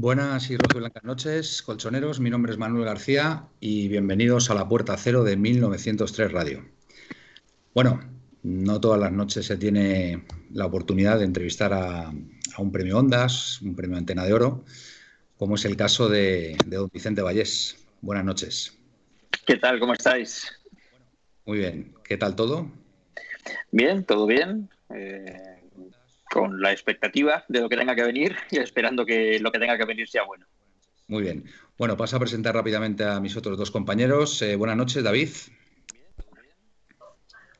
Buenas y rojo blancas noches, colchoneros. Mi nombre es Manuel García y bienvenidos a la Puerta Cero de 1903 Radio. Bueno, no todas las noches se tiene la oportunidad de entrevistar a, un premio Ondas, un premio Antena de Oro, como es el caso de, don Vicente Vallés. Buenas noches. ¿Qué tal? ¿Cómo estáis? Muy bien. ¿Qué tal todo? Bien, todo bien. Eh, con la expectativa de lo que tenga que venir y esperando que lo que tenga que venir sea bueno. Muy bien. Bueno, paso a presentar rápidamente a mis otros dos compañeros. Eh, buenas noches, David.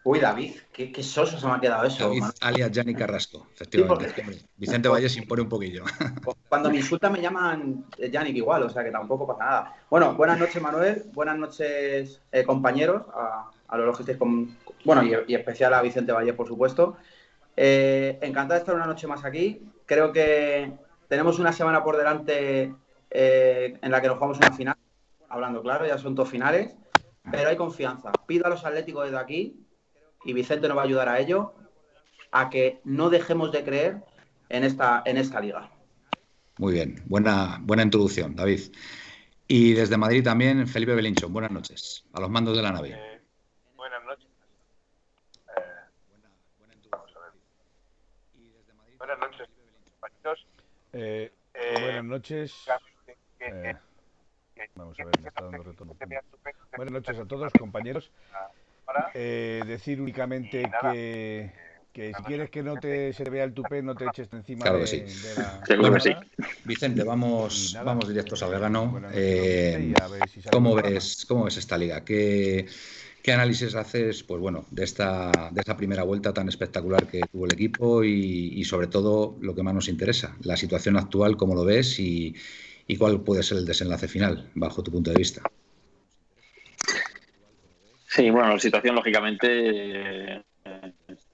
Uy, David, qué, soso se me ha quedado eso. David, alias Gianni Carrasco, efectivamente. Vicente Valle se impone un poquillo. Cuando me insultan me llaman Yannick igual, o sea que tampoco pasa nada. Bueno, buenas noches, Manuel. Buenas noches, eh, compañeros, a, los que con. Bueno, y, y especial a Vicente Valle, por supuesto. Eh, encantado de estar una noche más aquí. Creo que tenemos una semana por delante eh, en la que nos jugamos una final. Hablando claro, ya son dos finales. Pero hay confianza. Pido a los atléticos desde aquí, y Vicente nos va a ayudar a ello, a que no dejemos de creer en esta, en esta liga. Muy bien, buena, buena introducción, David. Y desde Madrid también, Felipe Belincho. Buenas noches, a los mandos de la nave. Eh, buenas noches. Buenas noches, compañeros. Eh, eh, buenas noches. Eh, vamos a ver, me está dando retorno. Buenas noches a todos, compañeros. Eh, decir únicamente que, que si quieres que no te se te vea el tupé, no te eches encima claro que de, sí. de la Seguro que sí. Vicente, vamos, vamos directos al grano. Eh, ¿cómo, ves, ¿Cómo ves esta liga? ¿Qué, ¿Qué análisis haces, pues bueno, de esta, de esta primera vuelta tan espectacular que tuvo el equipo y, sobre todo lo que más nos interesa, la situación actual, cómo lo ves y, cuál puede ser el desenlace final, bajo tu punto de vista? Sí, bueno, la situación lógicamente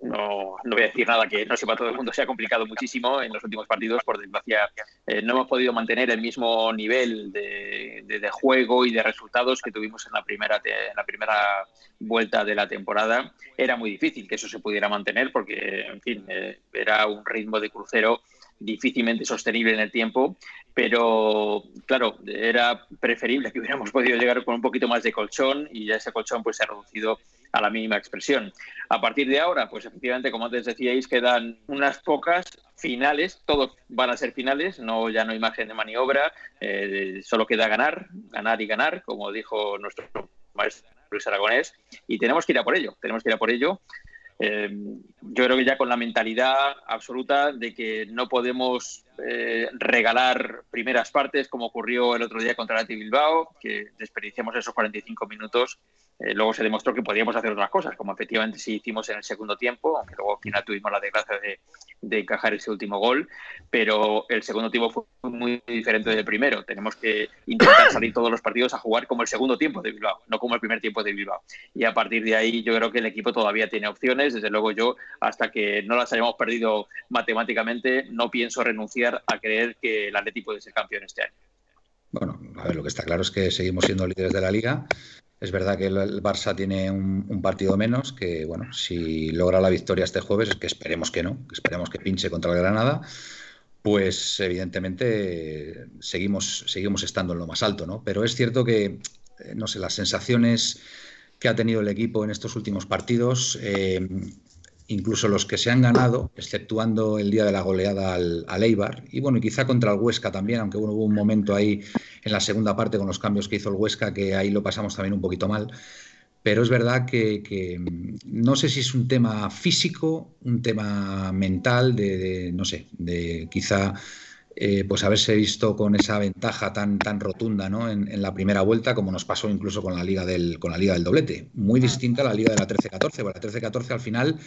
no, no, voy a decir nada que no sepa todo el mundo, se ha complicado muchísimo en los últimos partidos. Por desgracia, eh, no hemos podido mantener el mismo nivel de, de, juego y de resultados que tuvimos en la, primera en la primera vuelta de la temporada. Era muy difícil que eso se pudiera mantener porque, en fin, eh, era un ritmo de crucero difícilmente sostenible en el tiempo, pero claro, era preferible que hubiéramos podido llegar con un poquito más de colchón y ya ese colchón pues se ha reducido a la mínima expresión. A partir de ahora, pues efectivamente, como antes decíais, quedan unas pocas finales, todos van a ser finales, no ya no hay margen de maniobra, eh, solo queda ganar, ganar y ganar, como dijo nuestro maestro Luis Aragonés, y tenemos que ir a por ello, tenemos que ir a por ello. Eh, yo creo que ya con la mentalidad absoluta de que no podemos eh, regalar primeras partes como ocurrió el otro día contra el Bilbao, que desperdiciamos esos 45 minutos eh, luego se demostró que podíamos hacer otras cosas, como efectivamente sí hicimos en el segundo tiempo, aunque luego al final tuvimos la desgracia de, encajar ese último gol, pero el segundo tiempo fue muy diferente del primero. Tenemos que intentar salir todos los partidos a jugar como el segundo tiempo de Bilbao, no como el primer tiempo de Bilbao. Y a partir de ahí yo creo que el equipo todavía tiene opciones, desde luego yo, hasta que no las hayamos perdido matemáticamente, no pienso renunciar a creer que el Atleti puede ser campeón este año. Bueno, a ver, lo que está claro es que seguimos siendo líderes de la liga. Es verdad que el Barça tiene un, partido menos, que bueno, si logra la victoria este jueves, que esperemos que no, que esperemos que pinche contra el Granada, pues evidentemente seguimos, seguimos estando en lo más alto, ¿no? Pero es cierto que, eh, no sé, las sensaciones que ha tenido el equipo en estos últimos partidos, eh, incluso los que se han ganado, exceptuando el día de la goleada al, Eibar, y bueno, y quizá contra el Huesca también, aunque hubo un momento ahí en la segunda parte con los cambios que hizo el Huesca, que ahí lo pasamos también un poquito mal. pero es verdad que, mm, no sé si es un tema físico, un tema mental, de, no sé, de quizá eh, pues haberse visto con esa ventaja tan, tan rotunda ¿no? en, la primera vuelta, como nos pasó incluso con la liga del, con la liga del doblete. Muy distinta a la liga de la 13-14, la 13-14 al final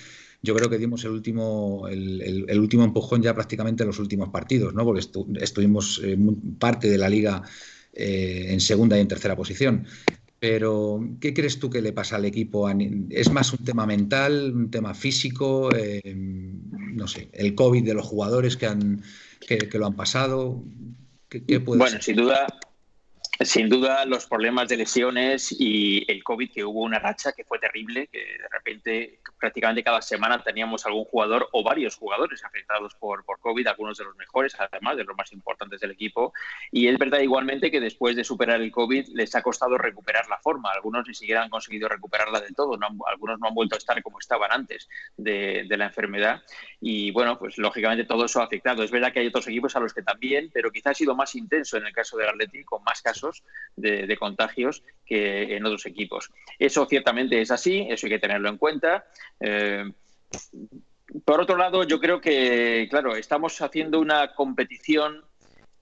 yo creo que dimos el último, el, último empujón ya prácticamente en los últimos partidos, ¿no? porque estuvimos eh, parte de la liga eh, en segunda y en tercera posición. Pero, ¿qué crees tú que le pasa al equipo? ¿Es más un tema mental, un tema físico? Eh, no sé, el COVID de los jugadores que, han, que, lo han pasado. ¿Qué, bueno, sin duda, sin duda, los problemas de lesiones y el COVID, que hubo una racha que fue terrible, que de repente prácticamente cada semana teníamos algún jugador o varios jugadores afectados por, por COVID, algunos de los mejores, además de los más importantes del equipo. Y es verdad igualmente que después de superar el COVID les ha costado recuperar la forma. Algunos ni siquiera han conseguido recuperarla del todo, algunos no han vuelto a estar como estaban antes de, de la enfermedad. Y bueno, pues lógicamente todo eso ha afectado. Es verdad que hay otros equipos a los que también, pero quizás ha sido más intenso en el caso del Atlético, con más casos de, contagios que en otros equipos. Eso ciertamente es así, eso hay que tenerlo en cuenta. Eh, por otro lado, yo creo que, claro, estamos haciendo una competición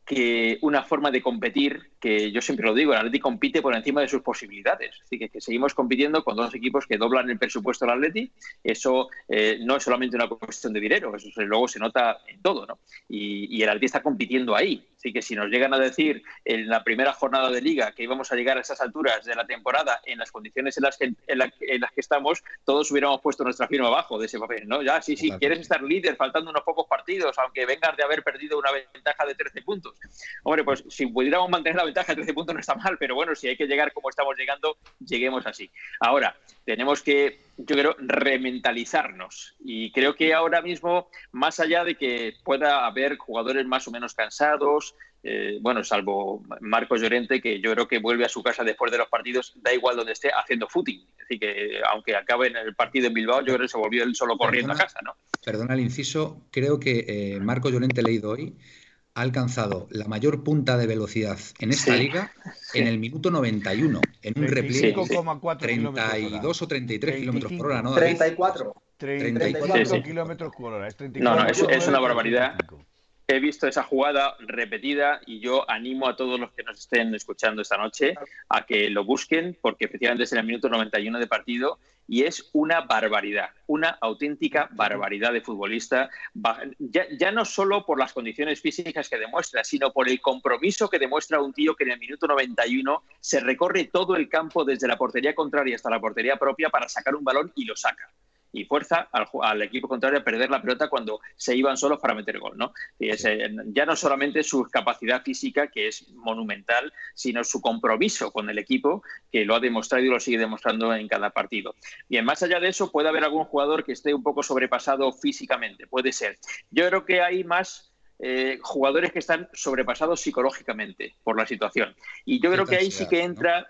que una forma de competir que yo siempre lo digo, el Atleti compite por encima de sus posibilidades. Así que, que seguimos compitiendo con dos equipos que doblan el presupuesto del Atleti. Eso eh, no es solamente una cuestión de dinero, eso luego se nota en todo. ¿no? Y, el Atleti está compitiendo ahí. Así que si nos llegan a decir en la primera jornada de liga que íbamos a llegar a esas alturas de la temporada en las condiciones en las que, en, las que estamos, todos hubiéramos puesto nuestra firma abajo de ese papel. ¿no? Ya, sí, sí, quieres estar líder faltando unos pocos partidos, aunque vengas de haber perdido una ventaja de 13 puntos. Hombre, pues si pudiéramos mantener la ventaja de 13 puntos no está mal, pero bueno, si hay que llegar como estamos llegando, lleguemos así. Ahora, tenemos que, yo creo, rementalizarnos. Y creo que ahora mismo, más allá de que pueda haber jugadores más o menos cansados, eh, bueno, salvo Marcos Llorente, que yo creo que vuelve a su casa después de los partidos, da igual donde esté, haciendo footing. Es decir, que aunque acabe en el partido en Bilbao, yo creo que se volvió él solo corriendo a casa, ¿no? Perdona el inciso, creo que eh, Marcos Llorente leído hoy ha alcanzado la mayor punta de velocidad en esta liga en el minuto 91, en un repliegue 32 o 33 kilómetros por hora, ¿no? 34. 34 kilómetros por hora. Es no, no, es, una barbaridad. He visto esa jugada repetida y yo animo a todos los que nos estén escuchando esta noche a que lo busquen porque efectivamente es en el minuto 91 de partido y es una barbaridad, una auténtica barbaridad de futbolista, ya, no solo por las condiciones físicas que demuestra, sino por el compromiso que demuestra un tío que en el minuto 91 se recorre todo el campo desde la portería contraria hasta la portería propia para sacar un balón y lo saca y fuerza al, equipo contrario a perder la pelota cuando se iban solos para meter gol. ¿no? Y eh, ya no solamente su capacidad física, que es monumental, sino su compromiso con el equipo, que lo ha demostrado y lo sigue demostrando en cada partido. Bien, más allá de eso, puede haber algún jugador que esté un poco sobrepasado físicamente, puede ser. Yo creo que hay más eh, jugadores que están sobrepasados psicológicamente por la situación. Y yo creo que ahí sí que entra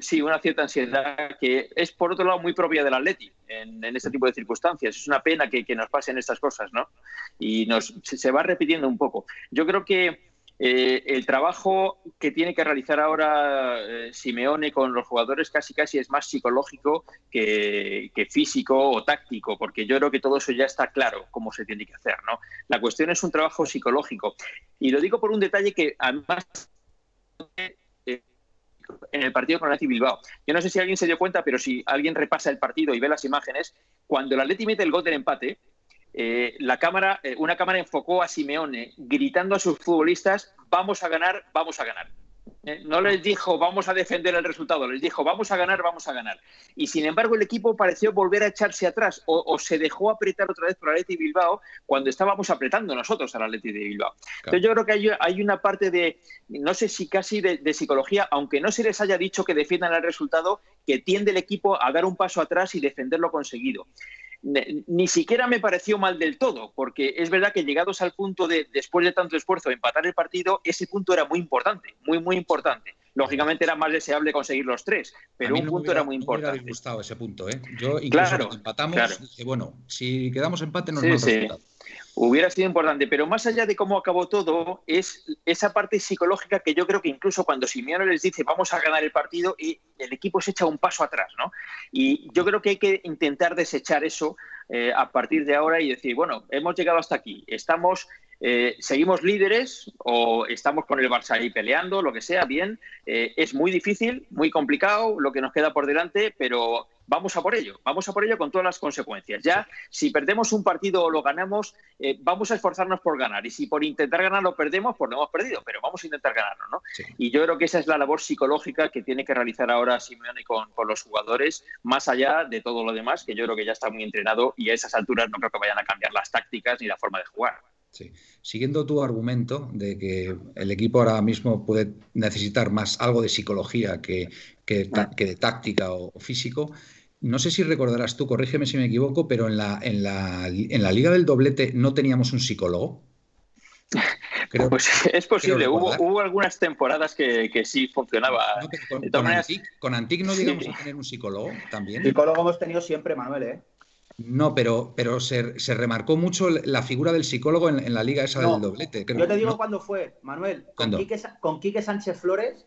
sí, una cierta ansiedad que es, por otro lado, muy propia del Atleti en, este tipo de circunstancias. Es una pena que, nos pasen estas cosas, ¿no? Y nos, se, va repitiendo un poco. Yo creo que eh, el trabajo que tiene que realizar ahora eh, Simeone con los jugadores casi casi es más psicológico que, que, físico o táctico, porque yo creo que todo eso ya está claro cómo se tiene que hacer, ¿no? La cuestión es un trabajo psicológico. Y lo digo por un detalle que además en el partido con el Atleti Bilbao. Yo no sé si alguien se dio cuenta, pero si alguien repasa el partido y ve las imágenes, cuando el Atleti mete el gol del empate, eh, la cámara, eh, una cámara enfocó a Simeone gritando a sus futbolistas, vamos a ganar, vamos a ganar. Eh, no les dijo vamos a defender el resultado, les dijo vamos a ganar, vamos a ganar. Y sin embargo el equipo pareció volver a echarse atrás o, se dejó apretar otra vez por Atleti Bilbao cuando estábamos apretando nosotros al Atleti de Bilbao. Entonces yo creo que hay, una parte de, no sé si casi de, psicología, aunque no se les haya dicho que defiendan el resultado, que tiende el equipo a dar un paso atrás y defender lo conseguido ni siquiera me pareció mal del todo, porque es verdad que llegados al punto de, después de tanto esfuerzo, empatar el partido, ese punto era muy importante, muy, muy importante. Lógicamente era más deseable conseguir los tres, pero un punto era muy importante. Me gustado ese punto, ¿eh? Yo incluso empatamos, bueno, si quedamos empate nos sí, sí. Hubiera sido importante, pero más allá de cómo acabó todo, es esa parte psicológica que yo creo que incluso cuando Simeone les dice vamos a ganar el partido, y el equipo se echa un paso atrás, ¿no? Y yo creo que hay que intentar desechar eso eh, a partir de ahora y decir, bueno, hemos llegado hasta aquí, estamos eh, seguimos líderes o estamos con el Barça ahí peleando, lo que sea, bien. Eh, es muy difícil, muy complicado lo que nos queda por delante, pero vamos a por ello, vamos a por ello con todas las consecuencias. Ya, si perdemos un partido o lo ganamos, eh, vamos a esforzarnos por ganar. Y si por intentar ganar lo perdemos, pues lo hemos perdido, pero vamos a intentar ganarlo, ¿no? Y yo creo que esa es la labor psicológica que tiene que realizar ahora Simeone con, con los jugadores, más allá de todo lo demás, que yo creo que ya está muy entrenado y a esas alturas no creo que vayan a cambiar las tácticas ni la forma de jugar. Siguiendo tu argumento de que el equipo ahora mismo puede necesitar más algo de psicología que, de táctica o, físico, no sé si recordarás tú, corrígeme si me equivoco, pero en la, en la, en la Liga del Doblete no teníamos un psicólogo. pues es posible, hubo, algunas temporadas que, sí funcionaba. con, Antic, no digamos a tener un psicólogo también. Psicólogo hemos tenido siempre, Manuel, ¿eh? No, pero, pero se, se, remarcó mucho la figura del psicólogo en, la liga esa del doblete. Yo te digo cuándo fue, Manuel. Con Quique, con Quique, Sánchez Flores,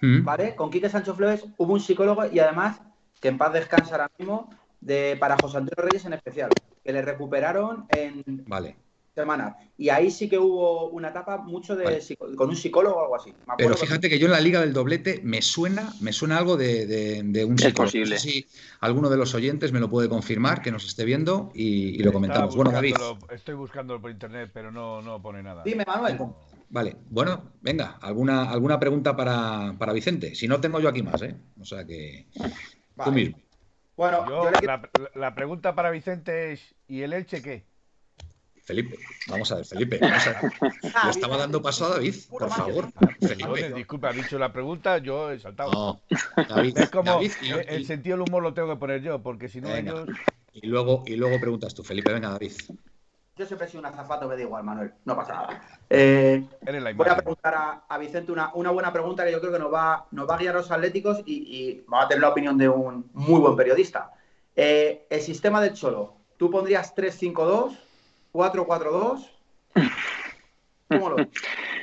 ¿Mm? ¿vale? Con Quique Sánchez Flores hubo un psicólogo y además, que en paz descansa ahora mismo, de, para José Antonio Reyes en especial, que le recuperaron en, vale semana. Y ahí sí que hubo una etapa mucho de con un psicólogo o algo así. Pero fíjate que... yo en la Liga del Doblete me suena, me suena algo de, un psicólogo. Posible. si alguno de los oyentes me lo puede confirmar, que nos esté viendo y, lo comentamos. Bueno, David. Estoy buscándolo por internet, pero no, no pone nada. Dime, Manuel. Vale, bueno, venga, alguna, alguna pregunta para, Vicente. Si no, tengo yo aquí más, ¿eh? O sea que. Tú mismo. Bueno, la, la pregunta para Vicente es: ¿y el Elche qué? Felipe, vamos a ver, Felipe, vamos a ver. Ah, Le estaba dando paso a David, por favor. Felipe. disculpe, ha dicho la pregunta, yo he saltado. No, David, es como el, sentido del humor lo tengo que poner yo, porque si no ellos. Y luego, y luego preguntas tú, Felipe, venga, David. Yo siempre he sido un azafato, me da igual, Manuel, no pasa nada. Eh, voy a preguntar a, Vicente una, una, buena pregunta que yo creo que nos va, nos va a guiar a los atléticos y, y va a tener la opinión de un muy buen periodista. Eh, el sistema del Cholo, ¿tú pondrías 3-5-2? 4-4-2. ¿Cómo lo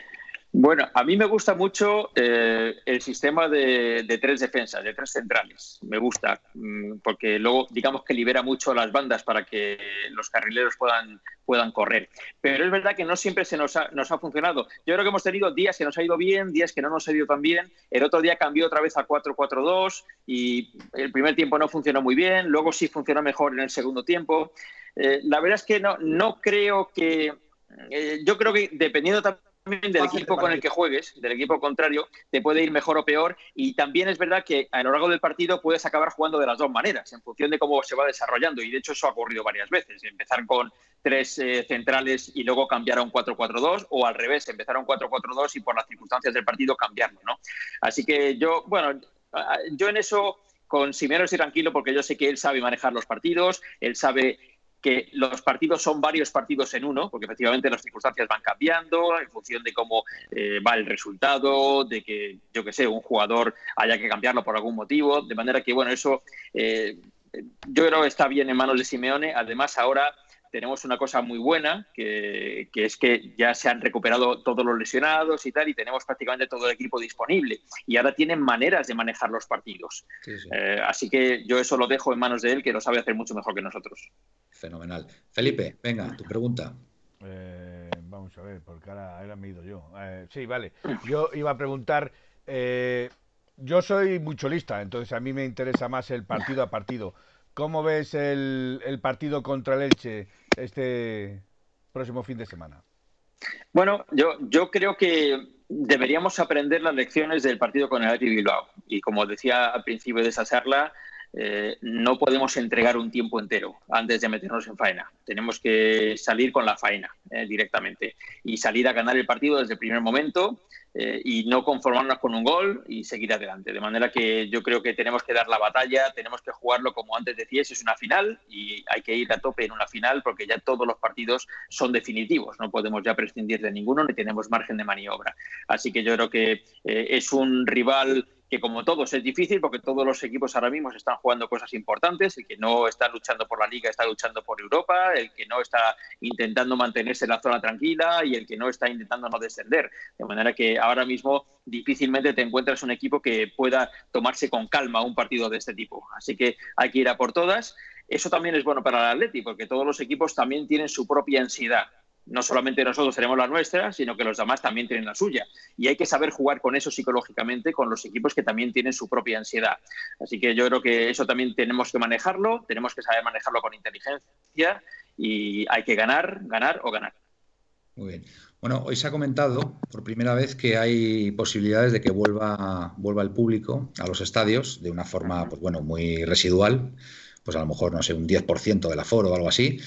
Bueno, a mí me gusta mucho eh, el sistema de, tres defensas, de tres centrales. Me gusta, mm, porque luego digamos que libera mucho las bandas para que los carrileros puedan, puedan correr. Pero es verdad que no siempre se nos ha, nos ha funcionado. Yo creo que hemos tenido días que nos ha ido bien, días que no nos ha ido tan bien. El otro día cambió otra vez a 4-4-2 y el primer tiempo no funcionó muy bien, luego sí funcionó mejor en el segundo tiempo. Eh, la verdad es que no, no creo que... Eh, yo creo que dependiendo también del equipo con el que juegues, del equipo contrario, te puede ir mejor o peor. Y también es verdad que a lo largo del partido puedes acabar jugando de las dos maneras, en función de cómo se va desarrollando. Y de hecho eso ha ocurrido varias veces. Empezar con tres eh, centrales y luego cambiar a un 4-4-2 o al revés, empezar a un 4-4-2 y por las circunstancias del partido cambiarlo. ¿no? Así que yo, bueno, yo en eso con Simeone estoy tranquilo porque yo sé que él sabe manejar los partidos, él sabe que los partidos son varios partidos en uno, porque efectivamente las circunstancias van cambiando en función de cómo eh, va el resultado, de que, yo que sé, un jugador haya que cambiarlo por algún motivo, de manera que, bueno, eso eh, yo creo que está bien en manos de Simeone. Además, ahora tenemos una cosa muy buena, que, es que ya se han recuperado todos los lesionados y tal, y tenemos prácticamente todo el equipo disponible. Y ahora tienen maneras de manejar los partidos. Eh, así que yo eso lo dejo en manos de él, que lo sabe hacer mucho mejor que nosotros. Fenomenal. Felipe, venga, tu pregunta. Eh, vamos a ver, porque ahora, me he ido yo. Eh, sí, vale. Yo iba a preguntar... yo soy mucho lista, entonces a mí me interesa más el partido a partido. ¿Cómo ves el, partido contra el Elche este próximo fin de semana? Bueno, yo, yo creo que deberíamos aprender las lecciones del partido con el Athletic Bilbao. Y como decía al principio de esa charla, eh, no podemos entregar un tiempo entero antes de meternos en faena. Tenemos que salir con la faena eh, directamente y salir a ganar el partido desde el primer momento eh, y no conformarnos con un gol y seguir adelante. De manera que yo creo que tenemos que dar la batalla, tenemos que jugarlo como antes decías, es una final y hay que ir a tope en una final porque ya todos los partidos son definitivos, no podemos ya prescindir de ninguno ni tenemos margen de maniobra. Así que yo creo que es un rival que como todos es difícil porque todos los equipos ahora mismo están jugando cosas importantes, el que no está luchando por la liga está luchando por Europa, el que no está intentando mantenerse en la zona tranquila y el que no está intentando no descender. De manera que ahora mismo difícilmente te encuentras un equipo que pueda tomarse con calma un partido de este tipo. Así que hay que ir a por todas. Eso también es bueno para el Atleti porque todos los equipos también tienen su propia ansiedad no solamente nosotros tenemos la nuestra, sino que los demás también tienen la suya. Y hay que saber jugar con eso psicológicamente, con los equipos que también tienen su propia ansiedad. Así que yo creo que eso también tenemos que manejarlo, tenemos que saber manejarlo con inteligencia y hay que ganar, ganar o ganar. Muy bien. Bueno, hoy se ha comentado por primera vez que hay posibilidades de que vuelva, vuelva el público a los estadios de una forma, pues bueno, muy residual, pues a lo mejor, no sé, un 10% del aforo o algo así.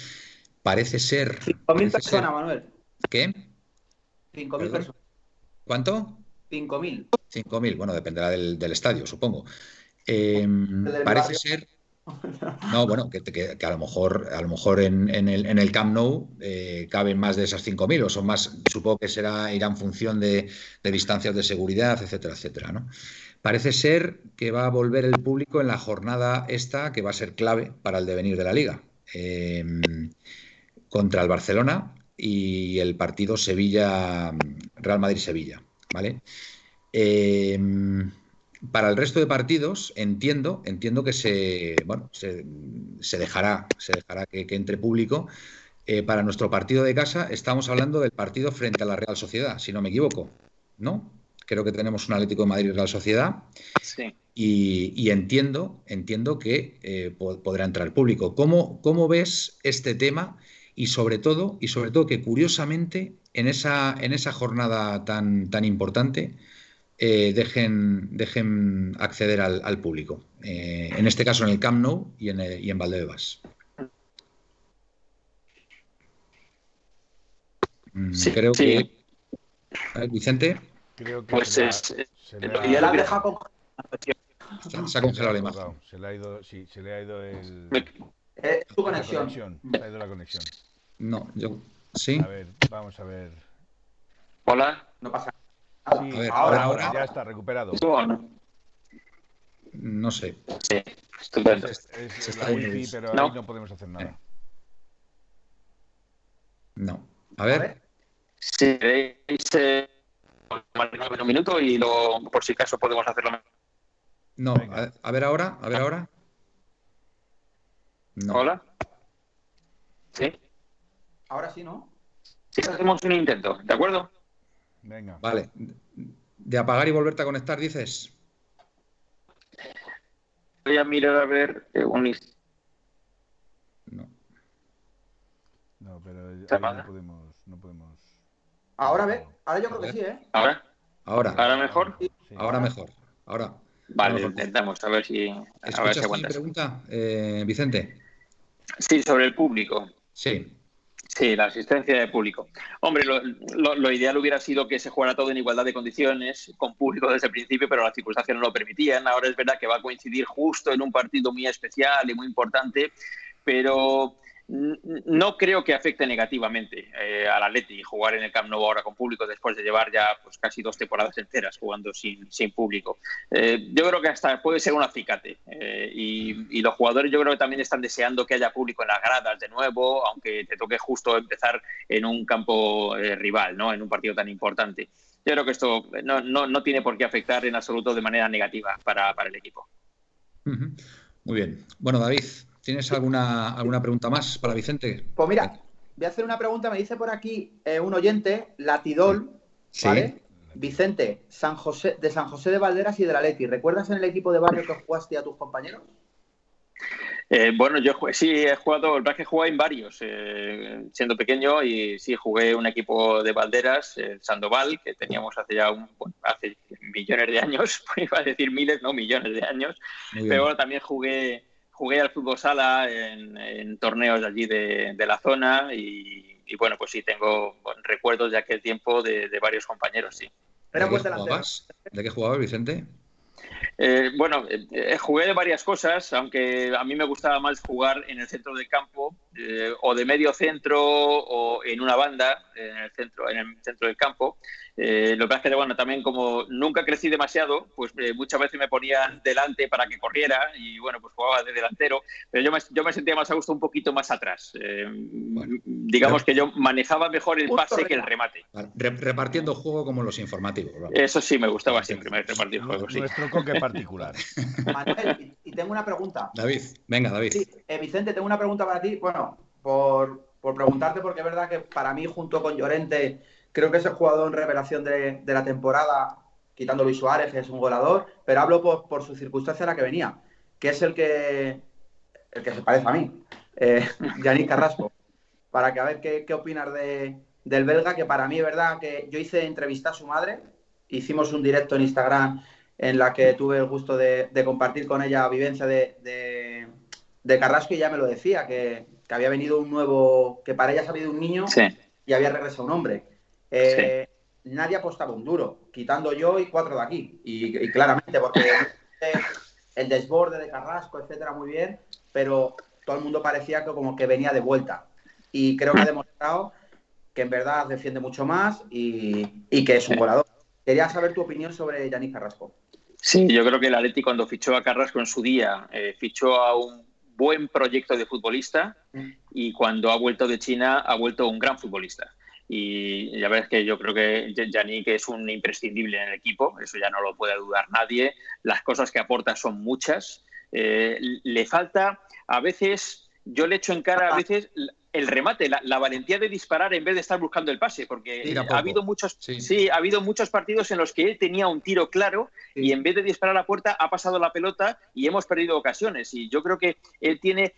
Parece ser. 5.000 personas, Manuel. ¿Qué? 5.000 personas. ¿Cuánto? 5.000. 5.000, bueno, dependerá del, estadio, supongo. Em, parece ser. No, bueno, que, a lo mejor, a lo mejor en, el, en el, Camp Nou eh, caben más de esas 5.000 o son más, supongo que será, irá en función de, distancias de seguridad, etcétera, etcétera, ¿no? Parece ser que va a volver el público en la jornada esta que va a ser clave para el devenir de la liga. Em, contra el Barcelona y el partido Sevilla-Real Madrid-Sevilla. ¿vale? Em, para el resto de partidos entiendo, entiendo que se, bueno, se, dejará, se dejará que, entre público. Eh, para nuestro partido de casa estamos hablando del partido frente a la Real Sociedad, si no me equivoco, ¿no? Creo que tenemos un Atlético de Madrid Real Sociedad. Sí. Y, entiendo, entiendo que eh, podrá entrar público. ¿Cómo, ¿Cómo ves este tema? Y sobre todo, y sobre todo que curiosamente en esa, en esa jornada tan, tan importante eh, dejen, dejen acceder al, público. Eh, en este caso en el Camp Nou y en, y en Valdebebas. Mm, creo que. Vicente. Creo que pues es, se, se, le ha, dejado se ha congelado la imagen. Se le ha ido, sí, se le ha ido el. Eh, tu conexión. Se ha ido la conexión. No, yo. Sí. A ver, vamos a ver. Hola. No pasa nada. Sí, ahora, ahora, ya está recuperado. No sé. Sí, estupendo. Es, es, la wifi, pero no. ahí no podemos hacer nada. No. A ver. A ver. Si queréis eh, un minuto y lo, por si acaso podemos hacerlo. No, a, a, ver ahora, a ver ahora. No. Hola. ¿Sí? Ahora sí, ¿no? Sí, hacemos un intento, ¿de acuerdo? Venga. Vale. ¿De apagar y volverte a conectar, dices? Voy a mirar a ver eh, un No. No, pero ahí no podemos, no podemos. Ahora ve, ahora yo creo que sí, ¿eh? ¿Ahora? Ahora. ¿Ahora mejor? Sí. Ahora mejor. Ahora. Vale, intentamos a ver si. A ver si pregunta, eh, Vicente? Sí, sobre el público. Sí. Sí, la asistencia de público. Hombre, lo, ideal hubiera sido que se jugara todo en igualdad de condiciones, con público desde el principio, pero las circunstancias no lo permitían. Ahora es verdad que va a coincidir justo en un partido muy especial y muy importante, pero no creo que afecte negativamente eh, al Atleti jugar en el Camp Nou ahora con público después de llevar ya pues, casi dos temporadas enteras jugando sin, sin público. Eh, yo creo que hasta puede ser un acicate eh, y, los jugadores yo creo que también están deseando que haya público en las gradas de nuevo, aunque te toque justo empezar en un campo rival, ¿no? en un partido tan importante. Yo creo que esto no, no, no tiene por qué afectar en absoluto de manera negativa para, para el equipo. Muy bien. Bueno, David, ¿Tienes alguna, alguna pregunta más para Vicente? Pues mira, voy a hacer una pregunta. Me dice por aquí eh, un oyente, Latidol, ¿vale? Vicente, San José, de San José de Valderas y de la Leti. ¿Recuerdas en el equipo de barrio que jugaste a tus compañeros? Eh, bueno, yo sí he jugado, el verdad que he jugado en varios, eh, siendo pequeño, y sí jugué un equipo de Valderas, el Sandoval, que teníamos hace ya un, hace millones de años, iba a decir miles, no millones de años, pero bueno, también jugué jugué al fútbol sala en, torneos de allí de, la zona y, bueno, pues sí, tengo recuerdos de aquel tiempo de, varios compañeros, sí. ¿De qué, jugabas? ¿De qué jugabas, Vicente? Eh, bueno, eh, jugué de varias cosas, aunque a mí me gustaba más jugar en el centro del campo, o de medio centro, o en una banda, en el centro, en el centro del campo. Eh, lo que pasa es que, bueno, también como nunca crecí demasiado, pues eh, muchas veces me ponían delante para que corriera y, bueno, pues jugaba de delantero, pero yo me, yo me sentía más a gusto un poquito más atrás. Eh, digamos que yo manejaba mejor el pase que el remate. repartiendo juego como los informativos. Eso sí, me gustaba siempre, me repartir juego, sí. Nuestro coque particular. Manuel, y, tengo una pregunta. David, venga, David. Sí, Vicente, tengo una pregunta para ti. Bueno, por, por preguntarte, porque es verdad que para mí, junto con Llorente Creo que es el jugador en revelación de, la temporada, quitando Luis Suárez, que es un goleador, pero hablo por, su circunstancia en la que venía, que es el que, el que se parece a mí, eh, Yannick Carrasco. Para que a ver qué, qué opinas de, del belga, que para mí es verdad que yo hice entrevista a su madre, hicimos un directo en Instagram en la que tuve el gusto de, compartir con ella vivencia de, de, Carrasco y ya me lo decía, que, había venido un nuevo, que para ella ha habido un niño y había regresado un hombre. Eh, nadie apostaba un duro, quitando yo y cuatro de aquí. Y, claramente, porque el desborde de Carrasco, etcétera, muy bien, pero todo el mundo parecía que como que venía de vuelta. Y creo que ha demostrado que en verdad defiende mucho más y, que es un volador. Quería saber tu opinión sobre Yanis Carrasco. Sí, yo creo que el Atleti cuando fichó a Carrasco en su día, eh, fichó a un buen proyecto de futbolista mm. y cuando ha vuelto de China ha vuelto un gran futbolista y ya ves que yo creo que Yannick es un imprescindible en el equipo, eso ya no lo puede dudar nadie. Las cosas que aporta son muchas. Eh, le falta, a veces, yo le echo en cara a veces el remate, la, valentía de disparar en vez de estar buscando el pase, porque ha habido muchos, sí. ha habido muchos partidos en los que él tenía un tiro claro y en vez de disparar a la puerta ha pasado la pelota y hemos perdido ocasiones. Y yo creo que él tiene,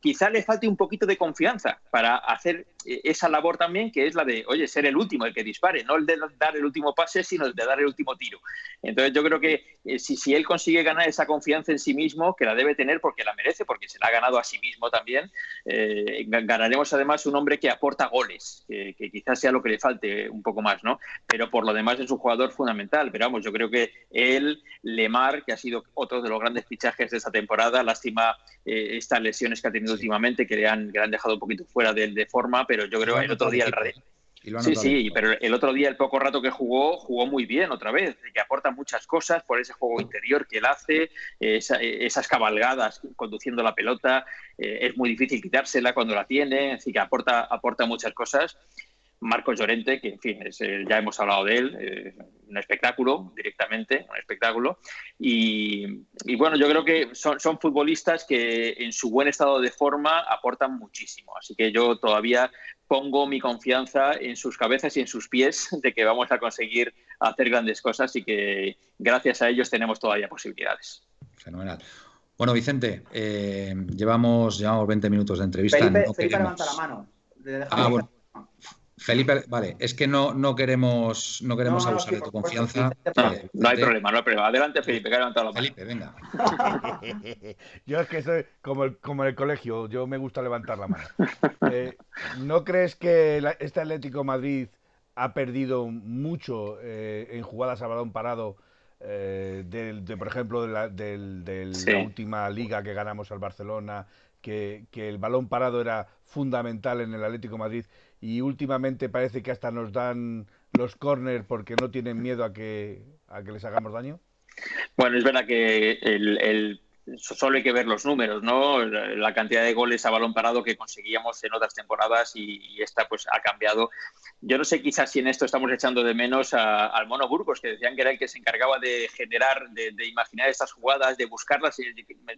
quizá le falte un poquito de confianza para hacer eh, esa labor también, que es la de, oye, ser el último, el que dispare, no el de dar el último pase, sino el de dar el último tiro. Entonces yo creo que eh, si, si él consigue ganar esa confianza en sí mismo, que la debe tener porque la merece, porque se la ha ganado a sí mismo también, eh, tenemos además un hombre que aporta goles, que, quizás sea lo que le falte un poco más, ¿no? Pero por lo demás es un jugador fundamental. Pero vamos, yo creo que él, Lemar, que ha sido otro de los grandes fichajes de esta temporada, lástima eh, estas lesiones que ha tenido últimamente, que le han, han dejado un poquito fuera de, forma, pero yo creo que el otro día el, Sí, sí, pero el otro día, el poco rato que jugó, jugó muy bien otra vez, que aporta muchas cosas por ese juego interior que él hace, esas cabalgadas conduciendo la pelota, eh, es muy difícil quitársela cuando la tiene, así que aporta, aporta muchas cosas. Marcos Llorente, que en fin, eh, ya hemos hablado de él, eh, un espectáculo directamente, un espectáculo. Y, bueno, yo creo que son, son, futbolistas que en su buen estado de forma aportan muchísimo. Así que yo todavía pongo mi confianza en sus cabezas y en sus pies de que vamos a conseguir hacer grandes cosas y que gracias a ellos tenemos todavía posibilidades. Fenomenal. Bueno, Vicente, eh, llevamos, llevamos 20 minutos de entrevista. Felipe, Felipe levanta la mano. Ah, bueno. Felipe, vale, es que no, no queremos, no queremos abusar de tu confianza. No, hay problema, no hay problema. Adelante, Felipe, que ha levantado la mano. Felipe, venga. yo es que soy como, el, como en el colegio, yo me gusta levantar la mano. Eh, ¿No crees que este Atlético Madrid ha perdido mucho eh, en jugadas a balón parado? Eh, de, por ejemplo, de, la, la última liga que ganamos al Barcelona, que, que el balón parado era fundamental en el Atlético Madrid y últimamente parece que hasta nos dan los corners porque no tienen miedo a que, a que les hagamos daño? Bueno, es verdad que el, solo hay que ver los números, ¿no? La cantidad de goles a balón parado que conseguíamos en otras temporadas y, esta pues ha cambiado. Yo no sé quizás si en esto estamos echando de menos al Mono Burgos, que decían que era el que se encargaba de generar, de, de, imaginar estas jugadas, de buscarlas.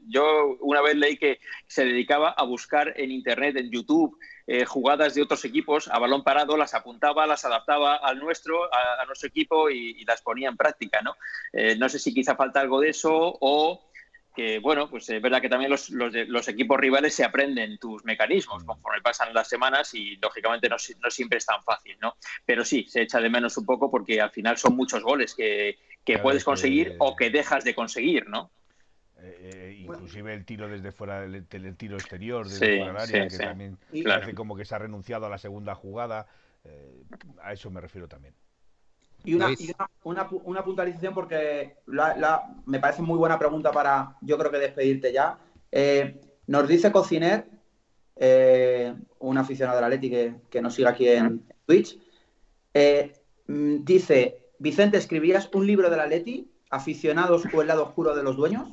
Yo una vez leí que se dedicaba a buscar en Internet, en YouTube, eh, jugadas de otros equipos a balón parado, las apuntaba, las adaptaba al nuestro, a, nuestro equipo y, las ponía en práctica. ¿no? Eh, no sé si quizá falta algo de eso o que, bueno, pues es verdad que también los, los, equipos rivales se aprenden tus mecanismos conforme pasan las semanas y, lógicamente, no, no, siempre es tan fácil, ¿no? Pero sí, se echa de menos un poco porque al final son muchos goles que, que puedes conseguir o que dejas de conseguir, ¿no? Eh, eh, inclusive el tiro desde fuera del, tiro exterior, desde fuera del área, que también parece como que se ha renunciado a la segunda jugada. Eh, a eso me refiero también. Y una, una, puntualización porque me parece muy buena pregunta para, yo creo que despedirte ya. Eh, nos dice Cociner, eh, un aficionado del Atleti que, que, nos sigue aquí en Twitch, eh, mm, dice, Vicente, ¿escribirías un libro del Atleti, aficionados o el lado oscuro de los dueños?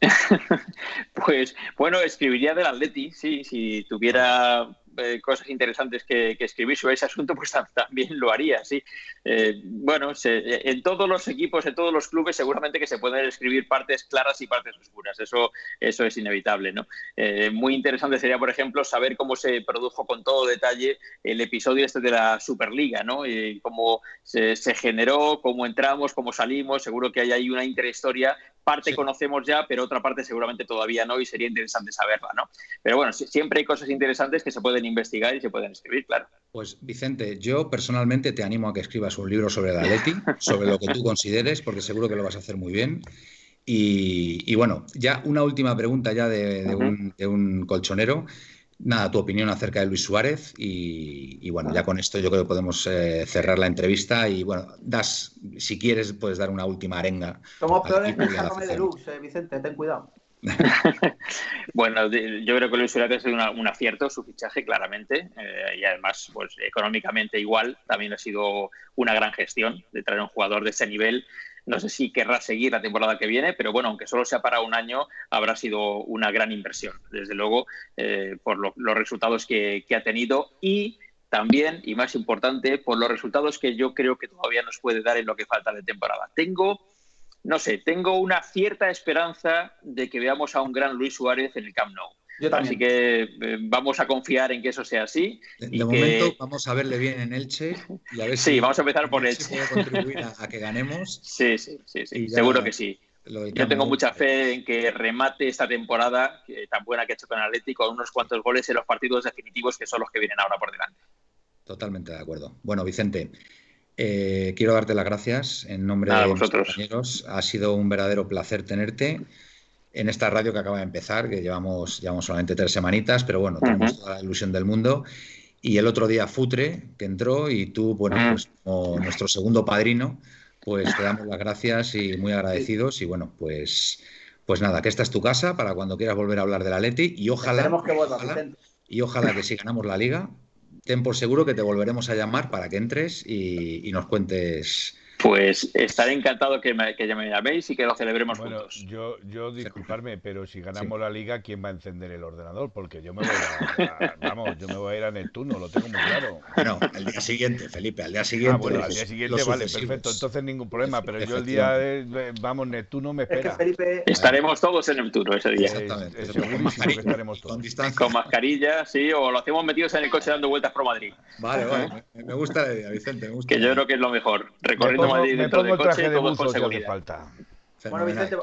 pues bueno, escribiría del Atleti, sí, si tuviera eh, cosas interesantes que, escribir sobre ese asunto, pues también lo haría, sí. Eh, bueno, en todos los equipos, en todos los clubes, seguramente que se pueden escribir partes claras y partes oscuras. Eso, eso es inevitable, ¿no? Eh, muy interesante sería, por ejemplo, saber cómo se produjo con todo detalle el episodio este de la Superliga, ¿no? Cómo se, se generó, cómo entramos, cómo salimos. Seguro que hay ahí una interhistoria parte conocemos ya, pero otra parte seguramente todavía no y sería interesante saberla, ¿no? Pero bueno, siempre hay cosas interesantes que se pueden investigar y se pueden escribir, claro. Pues Vicente, yo personalmente te animo a que escribas un libro sobre la Leti, sobre lo que tú consideres, porque seguro que lo vas a hacer muy bien. Y, bueno, ya una última pregunta ya de, un, colchonero. Nada, tu opinión acerca de Luis Suárez y, bueno, ya con esto yo creo que podemos eh, cerrar la entrevista y bueno, das, si quieres, puedes dar una última arenga. Como peores de luz, eh, Vicente, ten cuidado. bueno, yo creo que Luis Suárez ha sido un acierto su fichaje, claramente, eh, y además, pues económicamente igual, también ha sido una gran gestión de traer un jugador de ese nivel no sé si querrá seguir la temporada que viene, pero bueno, aunque solo sea para un año, habrá sido una gran inversión, desde luego, eh, por los resultados que, ha tenido y también, y más importante, por los resultados que yo creo que todavía nos puede dar en lo que falta de temporada. Tengo, no sé, tengo una cierta esperanza de que veamos a un gran Luis Suárez en el Camp Nou. Así que eh, vamos a confiar en que eso sea así. De, momento vamos a verle bien en Elche y a ver sí, vamos a empezar por Elche. Puede contribuir a, que ganemos. Sí, sí, sí, seguro que sí. Yo tengo mucha fe en que remate esta temporada tan buena que ha hecho con Atlético con unos cuantos goles en los partidos definitivos que son los que vienen ahora por delante. Totalmente de acuerdo. Bueno, Vicente, eh, quiero darte las gracias en nombre de los compañeros. Ha sido un verdadero placer tenerte en esta radio que acaba de empezar, que llevamos, llevamos solamente tres semanitas, pero bueno, tenemos toda la ilusión del mundo. Y el otro día Futre, que entró, y tú, bueno, pues como nuestro segundo padrino, pues te damos las gracias y muy agradecidos. Y bueno, pues, pues nada, que esta es tu casa para cuando quieras volver a hablar de la Leti. Y ojalá, y ojalá que si ganamos la liga, ten por seguro que te volveremos a llamar para que entres y nos cuentes pues estaré encantado que me, que me llaméis y que lo celebremos bueno, juntos. Yo, yo disculparme, pero si ganamos la liga, ¿quién va a encender el ordenador? Porque yo me voy a, vamos, yo me voy a ir a Neptuno, lo tengo muy claro. Bueno, al día siguiente, Felipe, al día siguiente. Ah, bueno, al día siguiente, vale, perfecto. Entonces ningún problema, pero yo el día, de, vamos, Neptuno me espera. Estaremos todos en Neptuno ese día. Exactamente. con mascarilla, Con, con mascarilla, sí, o lo hacemos metidos en el coche dando vueltas por Madrid. Vale, vale. Me, gusta la idea, Vicente. Me gusta que yo creo que es lo mejor. Recorriendo me pongo el traje de buzo si falta. Bueno, Vicente,